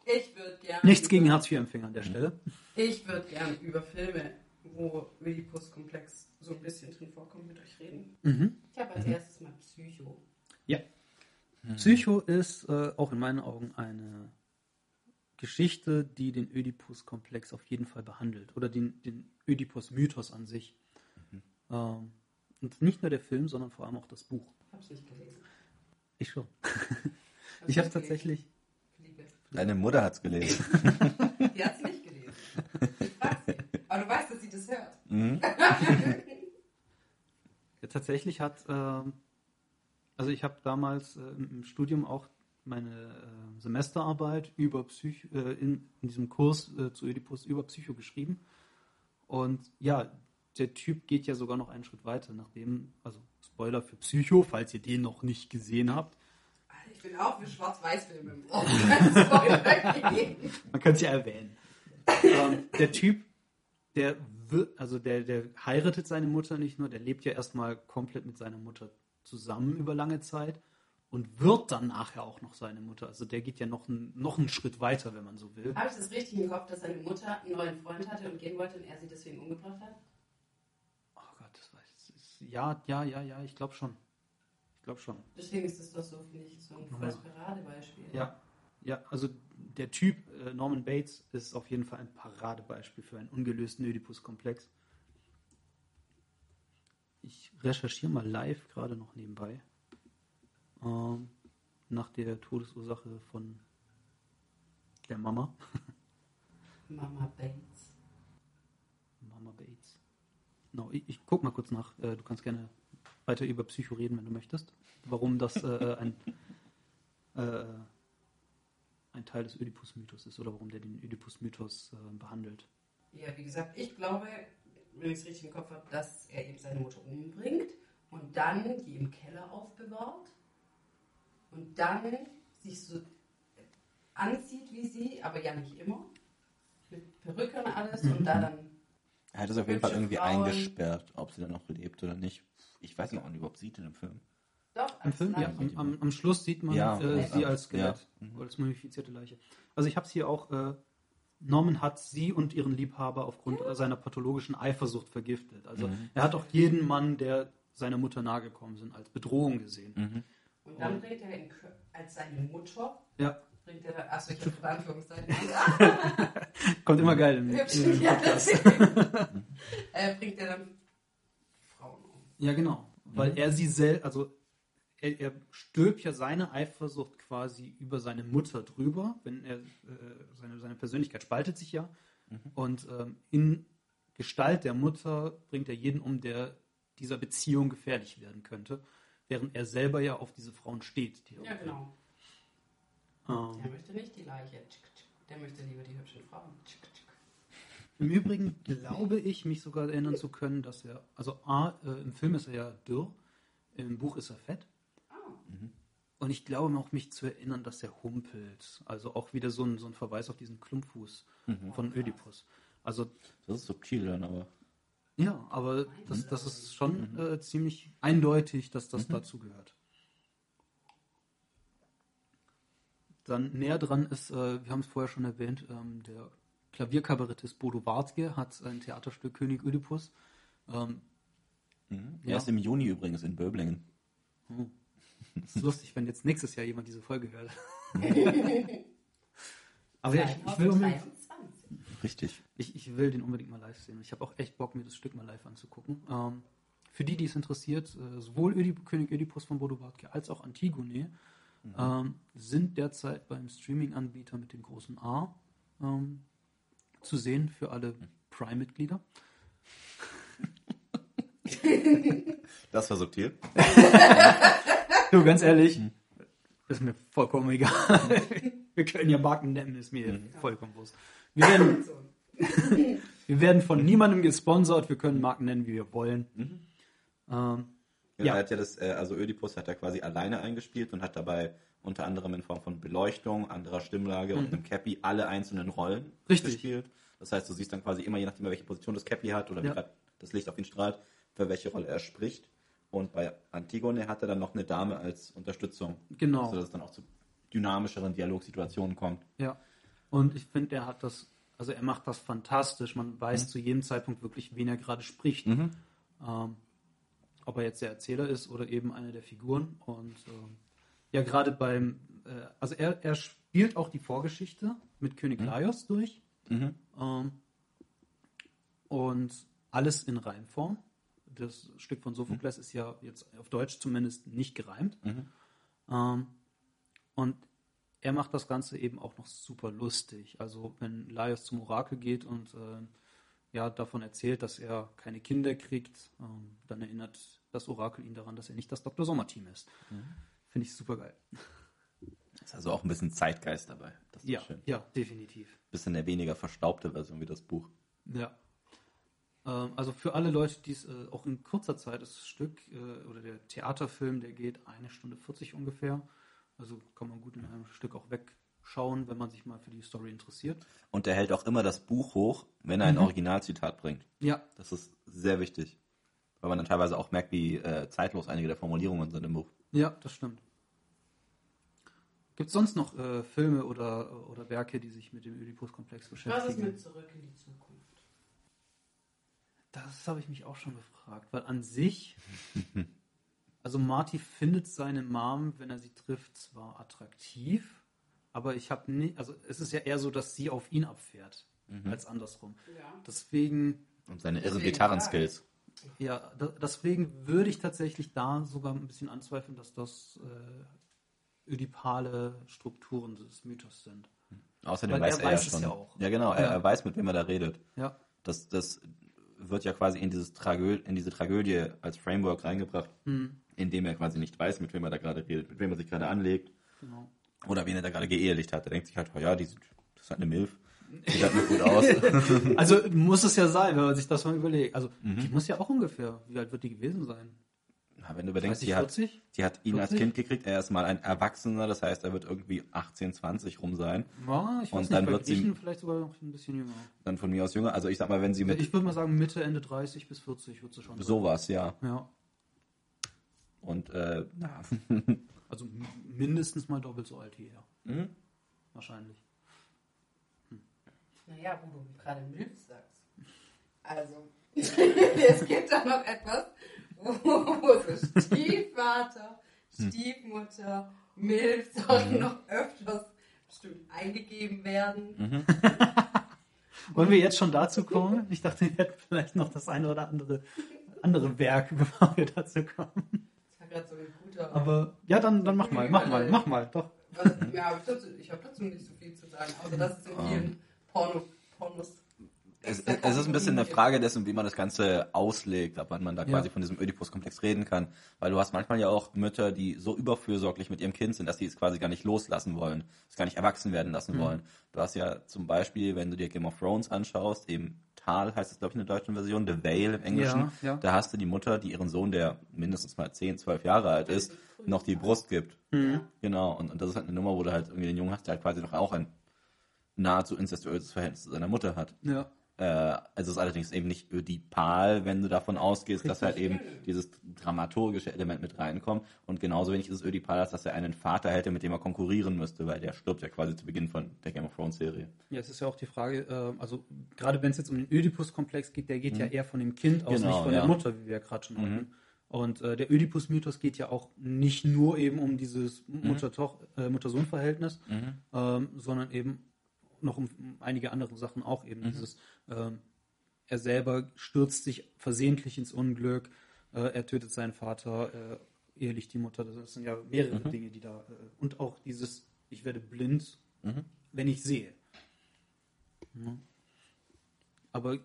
Ich würde gerne. Nichts gegen Hartz-IV-Empfänger an der Stelle. Ich würde gerne über Filme, wo Oedipus-Komplex so ein bisschen drin vorkommt, mit euch reden. Mhm. Ich habe als erstes mal Psycho. Ja. Psycho ist äh, auch in meinen Augen eine Geschichte, die den Oedipus-Komplex auf jeden Fall behandelt. Oder den, den Oedipus-Mythos an sich. Ähm, und nicht nur der Film, sondern vor allem auch das Buch. Hab's nicht gelesen. Ich schon. Hast [LAUGHS] Ich habe es tatsächlich. gelesen? Deine Mutter hat's gelesen. [LAUGHS] Die hat's nicht gelesen. Ich frag sie. Aber du weißt, dass sie das hört. Mhm. [LAUGHS] Ja, tatsächlich hat, ähm, also ich habe damals äh, im im Studium auch meine äh, Semesterarbeit über Psych äh, in, in diesem Kurs äh, zu Oedipus über Psycho geschrieben. Und ja, der Typ geht ja sogar noch einen Schritt weiter, nachdem, also Spoiler für Psycho, falls ihr den noch nicht gesehen habt. Ich bin auch für Schwarz-Weiß-Filme im. [LAUGHS] [LAUGHS] Man kann es ja erwähnen. ähm, der Typ, der also der, der heiratet seine Mutter nicht nur, der lebt ja erstmal komplett mit seiner Mutter zusammen über lange Zeit und wird dann nachher auch noch seine Mutter. Also der geht ja noch, ein, noch einen Schritt weiter, wenn man so will. Habe ich das richtig im Kopf, dass seine Mutter einen neuen Freund hatte und gehen wollte und er sie deswegen umgebracht hat? Oh Gott, das weiß ich. das ist- Ja, ja, ja, ja, ich glaube schon. Ich glaube schon. Deswegen ist das doch so, finde ich, so ein volles Paradebeispiel. Ja, ja, also der Typ äh, Norman Bates ist auf jeden Fall ein Paradebeispiel für einen ungelösten Oedipus-Komplex. Ich recherchiere mal live gerade noch nebenbei ähm, nach der Todesursache von der Mama. [LAUGHS] Mama Bates. Mama Bates. No, ich, ich guck mal kurz nach. Äh, du kannst gerne weiter über Psycho reden, wenn du möchtest. Warum das äh, ein, äh, ein Teil des Oedipus-Mythos ist oder warum der den Oedipus-Mythos äh, behandelt. Ja, wie gesagt, ich glaube, wenn ich es richtig im Kopf habe, dass er eben seine Mutter umbringt und dann die im Keller aufbewahrt und dann sich so anzieht wie sie, aber ja nicht immer. Mit Perücke und alles und da dann. Er hat es auf jeden Fall irgendwie Frauen. eingesperrt, ob sie dann noch lebt oder nicht. Ich weiß noch nicht, ob man überhaupt sieht in dem Film. Doch, Im Film, ja, am, am, am Schluss sieht man Ja, äh, ja. sie als Skelett Ja. Mhm. oder als mumifizierte Leiche. Also ich habe es hier auch. Äh, Norman hat sie und ihren Liebhaber aufgrund seiner pathologischen Eifersucht vergiftet. Also Mhm. er hat auch jeden Mann, der seiner Mutter nahegekommen sind, als Bedrohung gesehen. Mhm. Und dann bringt er ihn kö- als seine Mutter, Ja, bringt er dann, achso, ich habe Anführungszeichen. [LAUGHS] kommt immer geil im, Hübsch, im ja, äh, bringt er dann Frauen um. Ja, genau. Weil er sie selbst, also er, er stülpt ja seine Eifersucht quasi über seine Mutter drüber, wenn er äh, seine, seine Persönlichkeit spaltet sich ja. Und ähm, in Gestalt der Mutter bringt er jeden um, der dieser Beziehung gefährlich werden könnte, während er selber ja auf diese Frauen steht. Die Ja, genau. Ähm, Der möchte nicht die Leiche. Der möchte lieber die hübschen Frauen. Im Übrigen glaube ich, mich sogar erinnern zu können, dass er, also A, äh, im Film ist er ja dürr, im Buch ist er fett. Ah, Und ich glaube auch, mich zu erinnern, dass er humpelt. Also auch wieder so ein, so ein Verweis auf diesen Klumpfuß von Ödipus. Also, Das ist subtil dann, aber. Ja, aber das, das ist schon äh, ziemlich eindeutig, dass das dazu gehört. Dann näher dran ist, äh, wir haben es vorher schon erwähnt, ähm, der Klavierkabarettist Bodo Wartke hat ein Theaterstück König Ödipus. Ähm, Mhm. Ja. Erst im Juni übrigens in Böblingen. ist lustig, wenn jetzt nächstes Jahr jemand diese Folge hört. [LAUGHS] aber ja, ich, ich, will unbedingt, 2023. Richtig. ich, ich will den unbedingt mal live sehen. Ich habe auch echt Bock, mir das Stück mal live anzugucken. Ähm, für die, die es interessiert, äh, sowohl Ödip König Ödipus von Bodo Wartke als auch Antigone ähm, sind derzeit beim Streaming-Anbieter mit dem großen A ähm, zu sehen für alle Prime-Mitglieder. [LAUGHS] Das war subtil. [LAUGHS] Du, ganz ehrlich, ist mir vollkommen egal. [LAUGHS] Wir können ja Marken nennen, ist mir vollkommen wurscht. Wir werden, wir werden von niemandem gesponsert, wir können Marken nennen, wie wir wollen. Ähm, Ja. Er hat ja das, äh, also Ödipus hat er quasi alleine eingespielt und hat dabei unter anderem in Form von Beleuchtung, anderer Stimmlage und einem Cappy alle einzelnen Rollen Mhm. Richtig. gespielt. Das heißt, du siehst dann quasi immer, je nachdem, welche Position das Cappy hat oder wie Ja. gerade das Licht auf ihn strahlt, für welche Rolle er spricht. Und bei Antigone hat er dann noch eine Dame als Unterstützung. Genau. Sodass es dann auch zu dynamischeren Dialogsituationen kommt. Ja. Und ich finde, er hat das, also er macht das fantastisch. Man weiß zu jedem Zeitpunkt wirklich, wen er gerade spricht. Ähm, ob er jetzt der Erzähler ist oder eben eine der Figuren. Und ähm, ja, gerade beim, äh, also er, er spielt auch die Vorgeschichte mit König Laios durch. Ähm, und alles in Reimform. Das Stück von Sophokles ist ja jetzt auf Deutsch zumindest nicht gereimt. Ähm, und er macht das Ganze eben auch noch super lustig. Also wenn Laios zum Orakel geht und äh, ja davon erzählt, dass er keine Kinder kriegt, ähm, dann erinnert das Orakel ihn daran, dass er nicht das Dr. Sommer-Team ist. Finde ich super geil. Ist also auch ein bisschen Zeitgeist dabei. Das ist Ja, schön. ja, definitiv. Bisschen eine weniger verstaubte Version wie das Buch. Ja. Ähm, also für alle Leute, die es äh, auch in kurzer Zeit, das Stück äh, oder der Theaterfilm, der geht eine Stunde 40 ungefähr. Also kann man gut in einem Stück auch wegschauen, wenn man sich mal für die Story interessiert. Und er hält auch immer das Buch hoch, wenn er ein Originalzitat bringt. Ja, Das ist sehr wichtig. Weil man dann teilweise auch merkt, wie äh, zeitlos einige der Formulierungen sind im Buch. ja, das stimmt. Gibt es sonst noch äh, Filme oder, oder Werke, die sich mit dem Oedipus-Komplex Was ist beschäftigen? mit Zurück in die Zukunft? Das habe ich mich auch schon gefragt, weil an sich, [LAUGHS] also Marty findet seine Mom, wenn er sie trifft, zwar attraktiv, aber ich habe nicht, also es ist ja eher so, dass sie auf ihn abfährt, als andersrum. Ja. Deswegen, Und seine irren Deswegen Gitarrenskills. ja, da, deswegen würde ich tatsächlich da sogar ein bisschen anzweifeln, dass das äh, ödipale Strukturen des Mythos sind. Außerdem Weil weiß er er, weiß ja es schon. ja auch. Ja, genau. Er, Ja. er weiß, mit wem er da redet. Ja, Das, das wird ja quasi in, dieses Tragö in diese Tragödie als Framework reingebracht, Hm. indem er quasi nicht weiß, mit wem er da gerade redet, mit wem er sich gerade anlegt genau. Oder wen er da gerade geehelicht hat. Er denkt sich halt, oh ja, die sind, das ist halt eine Milf. Sieht halt nicht gut aus. [LAUGHS] Also muss es ja sein, wenn man sich das mal überlegt. Also die muss ja auch ungefähr, wie alt wird die gewesen sein? Na, wenn du bedenkst, 30, die hat, 40? die hat ihn als 40? Kind gekriegt, er ist mal ein Erwachsener, das heißt, er wird irgendwie 18, 20 rum sein. Ja, ich weiß Und nicht, dann wird sie- vielleicht sogar noch ein bisschen jünger. Dann von mir aus jünger. Also ich sag mal, wenn sie mit Ich würde mal sagen Mitte, Ende 30 bis 40 wird sie schon sowas, ja. Ja, Und äh, na, [LAUGHS] also mindestens mal doppelt so alt wie er. Mhm. Wahrscheinlich. Naja, wo du gerade Milf sagst. Also, [LAUGHS] es gibt da noch etwas, wo, so Stiefvater, Stiefmutter, Milf sollen noch öfters bestimmt eingegeben werden. [LAUGHS] Wollen wir jetzt schon dazu kommen? Ich dachte, wir hätten vielleicht noch das eine oder andere, andere Werk, [LAUGHS] bevor wir dazu kommen. Das war gerade so ein guter. Aber ja, dann, dann mach mal, mach mal, mach mal, doch. Was, ja, ich dazu, ich habe dazu nicht so viel zu sagen, außer dass es in vielen Porno, Pornos. es, es ist ein bisschen eine Frage dessen, wie man das Ganze auslegt, ab wann man da Ja. quasi von diesem Oedipus-Komplex reden kann. Weil du hast manchmal ja auch Mütter, die so überfürsorglich mit ihrem Kind sind, dass sie es quasi gar nicht loslassen wollen, es gar nicht erwachsen werden lassen wollen. Du hast ja zum Beispiel, wenn du dir Game of Thrones anschaust, eben Tal heißt es, glaube ich, in der deutschen Version, The Vale im Englischen, Ja, ja. da hast du die Mutter, die ihren Sohn, der mindestens mal 10, 12 Jahre alt ist, noch die Brust gibt. Genau, und, und das ist halt eine Nummer, wo du halt irgendwie den Jungen hast, der halt quasi noch auch ein nahezu incestuöses Verhältnis zu seiner Mutter hat. Ja. Äh, also es ist allerdings eben nicht ödipal, wenn du davon ausgehst, dass halt eben dieses dramaturgische Element mit reinkommt. Und genauso wenig ist es ödipal, als dass er einen Vater hätte, mit dem er konkurrieren müsste, weil der stirbt ja quasi zu Beginn von der Game of Thrones Serie. Ja, es ist ja auch die Frage, äh, also gerade wenn es jetzt um den Ödipus-Komplex geht, der geht ja eher von dem Kind aus, Genau, nicht von ja. der Mutter, wie wir ja gerade schon hatten. Und äh, der Ödipus-Mythos geht ja auch nicht nur eben um dieses Mutter-Toch- äh, Mutter-Sohn-Verhältnis, ähm, sondern eben noch um einige andere Sachen auch eben dieses, ähm, er selber stürzt sich versehentlich ins Unglück, äh, er tötet seinen Vater, äh, ehelich die Mutter, das sind ja mehrere Dinge, die da, äh, und auch dieses, ich werde blind, wenn ich sehe. Ja. Aber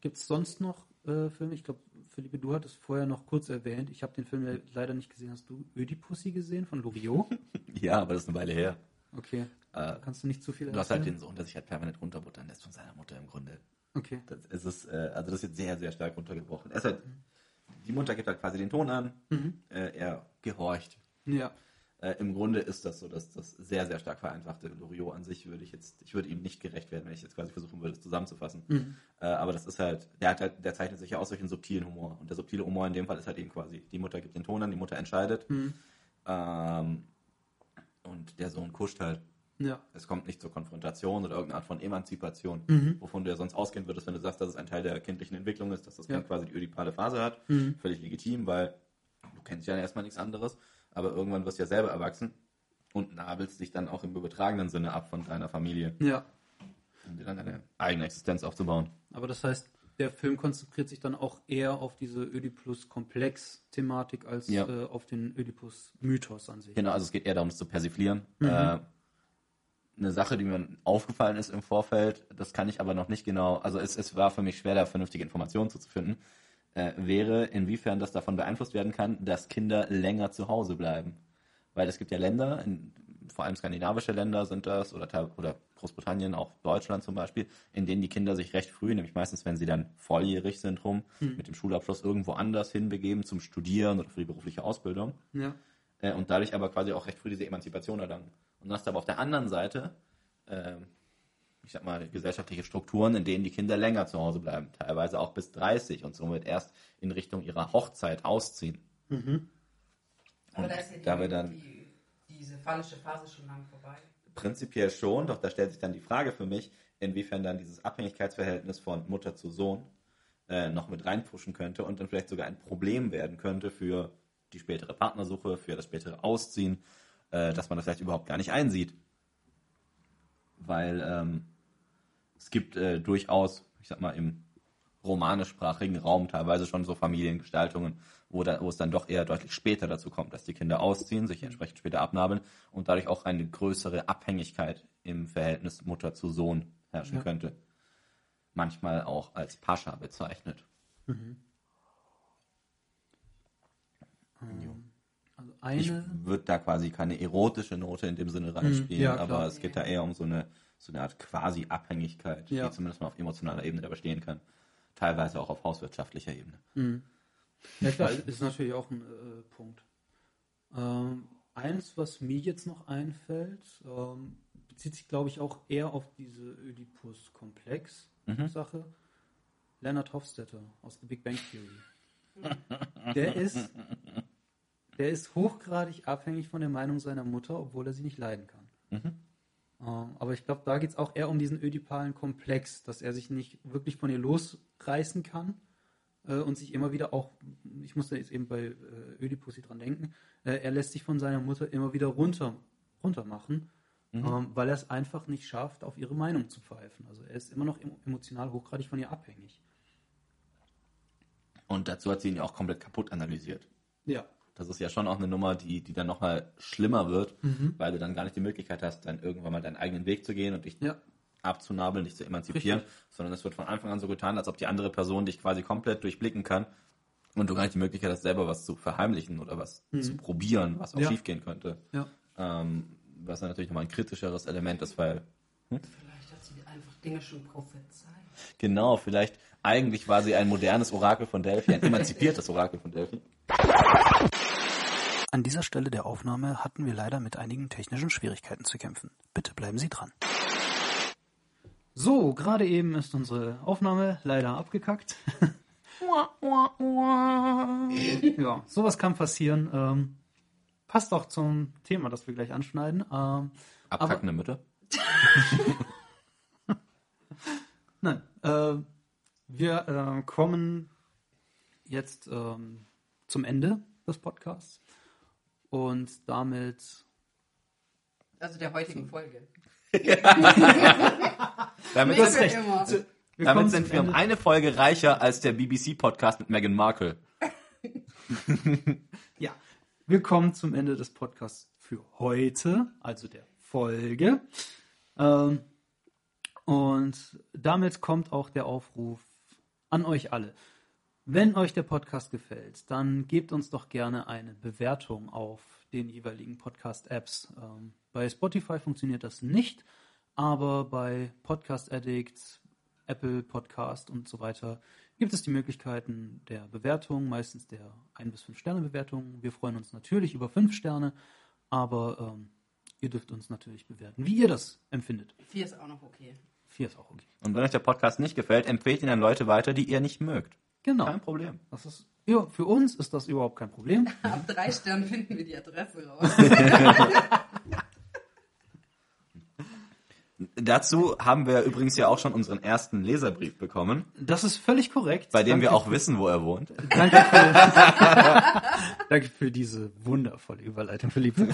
gibt es sonst noch äh, Filme? Ich glaube, Philippe, du hattest vorher noch kurz erwähnt. Ich habe den Film ja leider nicht gesehen. Hast du Ödipussy gesehen von Loriot? [LAUGHS] Ja, aber das ist eine Weile her. Okay. Äh, Kannst du nicht zu viel Du hast halt erzählen? den Sohn, der sich halt permanent runterbuttern lässt von seiner Mutter im Grunde. Okay. Das ist es, äh, also das ist jetzt sehr, sehr stark runtergebrochen. Er ist halt, die Mutter gibt halt quasi den Ton an, äh, er gehorcht. Ja. Äh, Im Grunde ist das so, dass das sehr, sehr stark vereinfachte Loriot an sich würde ich jetzt, ich würde ihm nicht gerecht werden, wenn ich jetzt quasi versuchen würde, es zusammenzufassen. Äh, aber das ist halt, der hat halt, der zeichnet sich ja aus durch einen subtilen Humor. Und der subtile Humor in dem Fall ist halt eben quasi, die Mutter gibt den Ton an, die Mutter entscheidet. Ähm, und der Sohn kuscht halt. Ja. Es kommt nicht zur Konfrontation oder irgendeine Art von Emanzipation, Mhm. wovon du ja sonst ausgehen würdest, wenn du sagst, dass es ein Teil der kindlichen Entwicklung ist, dass das Ja. Kind quasi die ödipale Phase hat. Mhm. Völlig legitim, weil du kennst ja erstmal nichts anderes, aber irgendwann wirst du ja selber erwachsen und nabelst dich dann auch im übertragenen Sinne ab von deiner Familie, Ja. um dir dann deine eigene Existenz aufzubauen. Aber das heißt, der Film konzentriert sich dann auch eher auf diese Ödipus-Komplex-Thematik als Ja. äh, auf den Ödipus-Mythos an sich. Genau, also es geht eher darum, es zu persiflieren. Mhm. Äh, eine Sache, die mir aufgefallen ist im Vorfeld, das kann ich aber noch nicht genau, also es, es war für mich schwer, da vernünftige Informationen zu finden, äh, wäre, inwiefern das davon beeinflusst werden kann, dass Kinder länger zu Hause bleiben. Weil es gibt ja Länder, in, vor allem skandinavische Länder sind das, oder, oder Großbritannien, auch Deutschland zum Beispiel, in denen die Kinder sich recht früh, nämlich meistens, wenn sie dann volljährig sind, rum, mit dem Schulabschluss irgendwo anders hinbegeben zum Studieren oder für die berufliche Ausbildung Ja. äh, und dadurch aber quasi auch recht früh diese Emanzipation erlangen. Und dann hast du aber auf der anderen Seite, ähm, ich sag mal, gesellschaftliche Strukturen, in denen die Kinder länger zu Hause bleiben, teilweise auch bis 30 und somit erst in Richtung ihrer Hochzeit ausziehen. Aber Und da ist ja die, da dann die, diese fallische Phase schon lang vorbei. prinzipiell schon, doch da stellt sich dann die Frage für mich, inwiefern dann dieses Abhängigkeitsverhältnis von Mutter zu Sohn äh, noch mit reinpushen könnte und dann vielleicht sogar ein Problem werden könnte für die spätere Partnersuche, für das spätere Ausziehen, äh, dass man das vielleicht überhaupt gar nicht einsieht. Weil ähm, es gibt äh, durchaus, ich sag mal, im romanischsprachigen Raum teilweise schon so Familiengestaltungen, wo, da, wo es dann doch eher deutlich später dazu kommt, dass die Kinder ausziehen, sich entsprechend später abnabeln und dadurch auch eine größere Abhängigkeit im Verhältnis Mutter zu Sohn herrschen Ja. könnte. Manchmal auch als Pascha bezeichnet. Also Ich eine. würde da quasi keine erotische Note in dem Sinne reinspielen, ja, aber es geht da eher um so eine, so eine Art quasi Abhängigkeit, Ja. die zumindest mal auf emotionaler Ebene da bestehen kann. Teilweise auch auf hauswirtschaftlicher Ebene. Ja klar, ist natürlich auch ein äh, Punkt. Ähm, eins, was mir jetzt noch einfällt, ähm, bezieht sich, glaube ich, auch eher auf diese Ödipus-Komplex-Sache. Leonard Hofstetter aus The Big Bang Theory. Der ist, der ist hochgradig abhängig von der Meinung seiner Mutter, obwohl er sie nicht leiden kann. Ähm, aber ich glaube, da geht es auch eher um diesen ödipalen Komplex, dass er sich nicht wirklich von ihr losreißen kann äh, und sich immer wieder auch, ich musste jetzt eben bei äh, Ödipus dran denken, äh, er lässt sich von seiner Mutter immer wieder runter, runter machen, ähm, weil er es einfach nicht schafft, auf ihre Meinung zu pfeifen. Also er ist immer noch emo- emotional hochgradig von ihr abhängig. Und dazu hat sie ihn ja auch komplett kaputt analysiert. Ja. Das ist ja schon auch eine Nummer, die, die dann nochmal schlimmer wird, Mhm. weil du dann gar nicht die Möglichkeit hast, dann irgendwann mal deinen eigenen Weg zu gehen und dich Ja. abzunabeln, dich zu emanzipieren, sondern es wird von Anfang an so getan, als ob die andere Person dich quasi komplett durchblicken kann und du gar nicht die Möglichkeit hast, selber was zu verheimlichen oder was zu probieren, was auch Mhm. Ja. schiefgehen könnte. Ja. Ähm, was dann natürlich nochmal ein kritischeres Element ist, weil Vielleicht hat sie einfach Dinge schon prophezeit. genau, vielleicht eigentlich war sie ein modernes Orakel von Delphi, ein emanzipiertes Orakel von Delphi. An dieser Stelle der Aufnahme hatten wir leider mit einigen technischen Schwierigkeiten zu kämpfen. Bitte bleiben Sie dran. So, gerade eben ist unsere Aufnahme leider abgekackt. [LAUGHS] ja, sowas kann passieren. Ähm, passt auch zum Thema, das wir gleich anschneiden. Ähm, Abkackende Mütter. [LAUGHS] Nein, äh, wir äh, kommen jetzt ähm, zum Ende des Podcasts und damit Also der heutigen Folge. [LAUGHS] Damit, Nee, hast recht. kommen damit sind wir um eine Folge reicher als der BBC-Podcast mit Meghan Markle. [LAUGHS] Ja, wir kommen zum Ende des Podcasts für heute, also der Folge. Ähm, und damit kommt auch der Aufruf an euch alle. Wenn euch der Podcast gefällt, dann gebt uns doch gerne eine Bewertung auf den jeweiligen Podcast-Apps. Ähm, bei Spotify funktioniert das nicht, aber bei Podcast Addict, Apple Podcast und so weiter gibt es die Möglichkeiten der Bewertung, meistens der 1 bis 5 Sterne Bewertung. Wir freuen uns natürlich über 5 Sterne, aber ähm, ihr dürft uns natürlich bewerten, wie ihr das empfindet. Vier ist auch noch okay. 4 ist auch okay. Und wenn euch der Podcast nicht gefällt, empfehlt ihn an Leute weiter, die ihr nicht mögt. Genau. Kein Problem. Das ist, ja, für uns ist das überhaupt kein Problem. [LAUGHS] Ab drei Sternen finden wir die Adresse raus. [LAUGHS] Dazu haben wir übrigens ja auch schon unseren ersten Leserbrief bekommen, Das ist völlig korrekt. bei dem wir Danke auch wissen, wo er wohnt. Danke für, [LAUGHS] danke für diese wundervolle Überleitung, Philippe.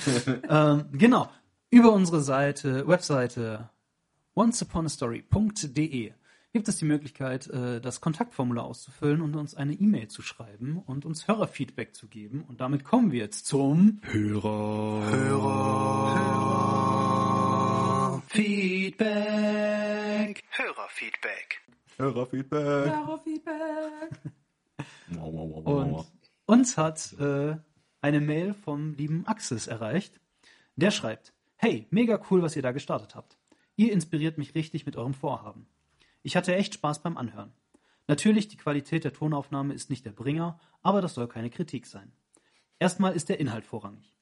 ähm, genau. Über unsere Seite, Webseite onceuponastory.de gibt es die Möglichkeit, äh, das Kontaktformular auszufüllen und uns eine E-Mail zu schreiben und uns Hörerfeedback zu geben. Und damit kommen wir jetzt zum Hörer. Feedback. Hörerfeedback. Hörerfeedback. Feedback. Wow, wow, wow, wow, Und uns hat äh, eine Mail vom lieben Axis erreicht. Der schreibt, hey, mega cool, was ihr da gestartet habt. Ihr inspiriert mich richtig mit eurem Vorhaben. Ich hatte echt Spaß beim Anhören. Natürlich, die Qualität der Tonaufnahme ist nicht der Bringer, aber das soll keine Kritik sein. Erstmal ist der Inhalt vorrangig.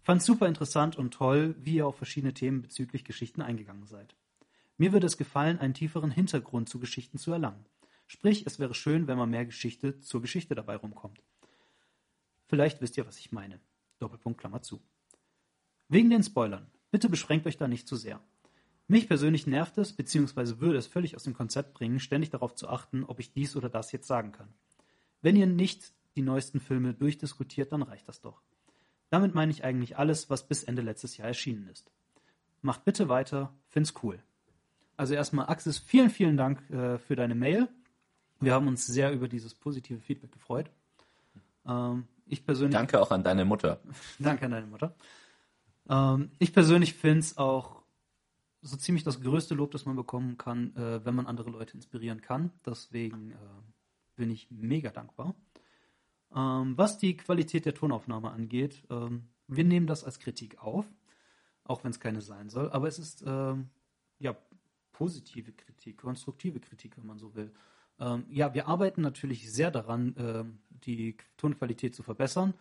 Fand super interessant und toll, wie ihr auf verschiedene Themen bezüglich Geschichten eingegangen seid. Mir würde es gefallen, einen tieferen Hintergrund zu Geschichten zu erlangen. Sprich, es wäre schön, wenn mal mehr Geschichte zur Geschichte dabei rumkommt. Vielleicht wisst ihr, was ich meine. Doppelpunkt Klammer zu. Wegen den Spoilern. Bitte beschränkt euch da nicht zu sehr. Mich persönlich nervt es, beziehungsweise würde es völlig aus dem Konzept bringen, ständig darauf zu achten, ob ich dies oder das jetzt sagen kann. Wenn ihr nicht die neuesten Filme durchdiskutiert, dann reicht das doch. Damit meine ich eigentlich alles, was bis Ende letztes Jahr erschienen ist. Macht bitte weiter, find's cool. Also erstmal Axis, vielen, vielen Dank äh, für deine Mail. Wir haben uns sehr über dieses positive Feedback gefreut. Ähm, ich persönlich Danke auch an deine Mutter. [LAUGHS] Danke an deine Mutter. Ähm, ich persönlich finde es auch so ziemlich das größte Lob, das man bekommen kann, äh, wenn man andere Leute inspirieren kann. Deswegen äh, bin ich mega dankbar. Ähm, was die Qualität der Tonaufnahme angeht, ähm, wir nehmen das als Kritik auf, auch wenn es keine sein soll. Aber es ist ähm, ja positive Kritik, konstruktive Kritik, wenn man so will. Ähm, ja, wir arbeiten natürlich sehr daran, ähm, die Tonqualität zu verbessern.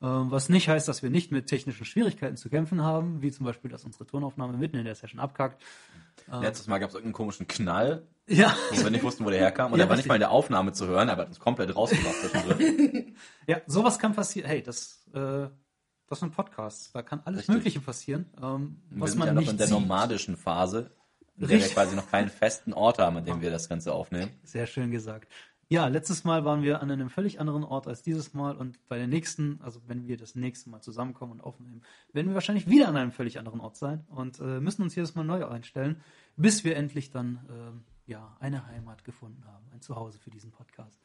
Ähm, was nicht heißt, dass wir nicht mit technischen Schwierigkeiten zu kämpfen haben, wie zum Beispiel, dass unsere Tonaufnahme mitten in der Session abkackt. Letztes Mal gab es irgendeinen komischen Knall, Ja, wo wir nicht wussten, wo der herkam. Und Ja, der war nicht mal in der Aufnahme zu hören, aber hat uns komplett rausgebracht zwischendrin. [LAUGHS] ja, sowas kann passieren. Hey, das, äh, das sind Podcasts. Da kann alles Richtig. Mögliche passieren, ähm, Wir was sind man ja noch nicht in der sieht. nomadischen Phase, in der wir Richtig. quasi noch keinen festen Ort haben, an dem wir das Ganze aufnehmen. Sehr schön gesagt. Ja, letztes Mal waren wir an einem völlig anderen Ort als dieses Mal und bei der nächsten, also wenn wir das nächste Mal zusammenkommen und aufnehmen, werden wir wahrscheinlich wieder an einem völlig anderen Ort sein und äh, müssen uns jedes Mal neu einstellen, bis wir endlich dann ähm, ja eine Heimat gefunden haben, ein Zuhause für diesen Podcast.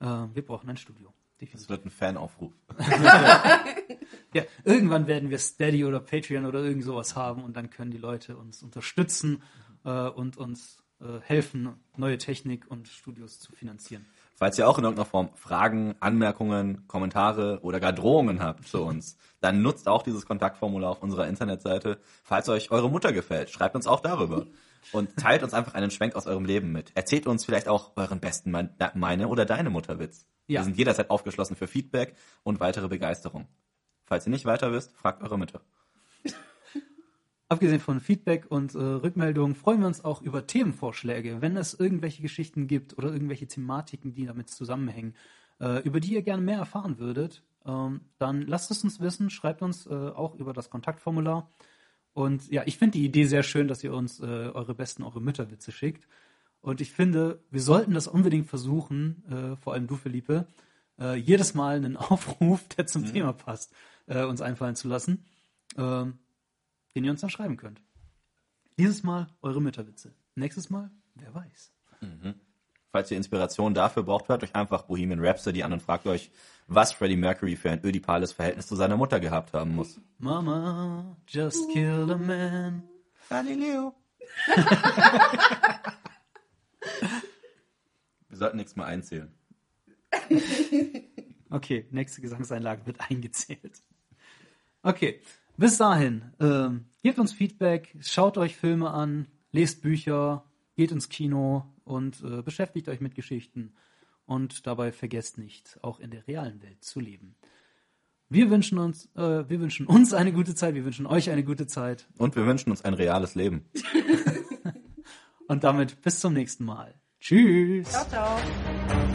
Ähm, wir brauchen ein Studio. Das Definitiv. wird ein Fanaufruf. [LAUGHS] Ja, irgendwann werden wir Steady oder Patreon oder irgend sowas haben und dann können die Leute uns unterstützen äh, und uns äh, helfen, neue Technik und Studios zu finanzieren. Falls ihr auch in irgendeiner Form Fragen, Anmerkungen, Kommentare oder gar Drohungen habt für uns, [LAUGHS] dann nutzt auch dieses Kontaktformular auf unserer Internetseite. Falls euch eure Mutter gefällt, schreibt uns auch darüber. Und teilt uns einfach einen Schwenk aus eurem Leben mit. Erzählt uns vielleicht auch euren besten Me- meine oder deine Mutterwitz. Ja. Wir sind jederzeit aufgeschlossen für Feedback und weitere Begeisterung. Falls ihr nicht weiter wisst, fragt eure Mütter. [LAUGHS] abgesehen von Feedback und äh, Rückmeldungen freuen wir uns auch über Themenvorschläge. Wenn es irgendwelche Geschichten gibt oder irgendwelche Thematiken, die damit zusammenhängen, äh, über die ihr gerne mehr erfahren würdet, ähm, dann lasst es uns wissen, schreibt uns äh, auch über das Kontaktformular. Und ja, ich finde die Idee sehr schön, dass ihr uns äh, eure besten, eure Mütterwitze schickt. Und ich finde, wir sollten das unbedingt versuchen, äh, vor allem du, Felipe, äh, jedes Mal einen [LAUGHS] Aufruf, der zum Mhm. Thema passt, uns einfallen zu lassen, ähm, den ihr uns dann schreiben könnt. Dieses Mal eure Mütterwitze. Nächstes Mal, wer weiß. Falls ihr Inspiration dafür braucht, hört euch einfach Bohemian Rhapsody an und fragt euch, was Freddie Mercury für ein ödipales Verhältnis zu seiner Mutter gehabt haben muss. Mama, just killed a man. Galileo. Wir sollten nichts mehr einzählen. Okay, nächste Gesangseinlage wird eingezählt. Okay, bis dahin, ähm, gebt uns Feedback, schaut euch Filme an, lest Bücher, geht ins Kino und äh, beschäftigt euch mit Geschichten. Und dabei vergesst nicht, auch in der realen Welt zu leben. Wir wünschen uns, äh, wir wünschen uns eine gute Zeit, wir wünschen euch eine gute Zeit. Und wir wünschen uns ein reales Leben. [LAUGHS] Und damit bis zum nächsten Mal. Tschüss. Ciao, ciao.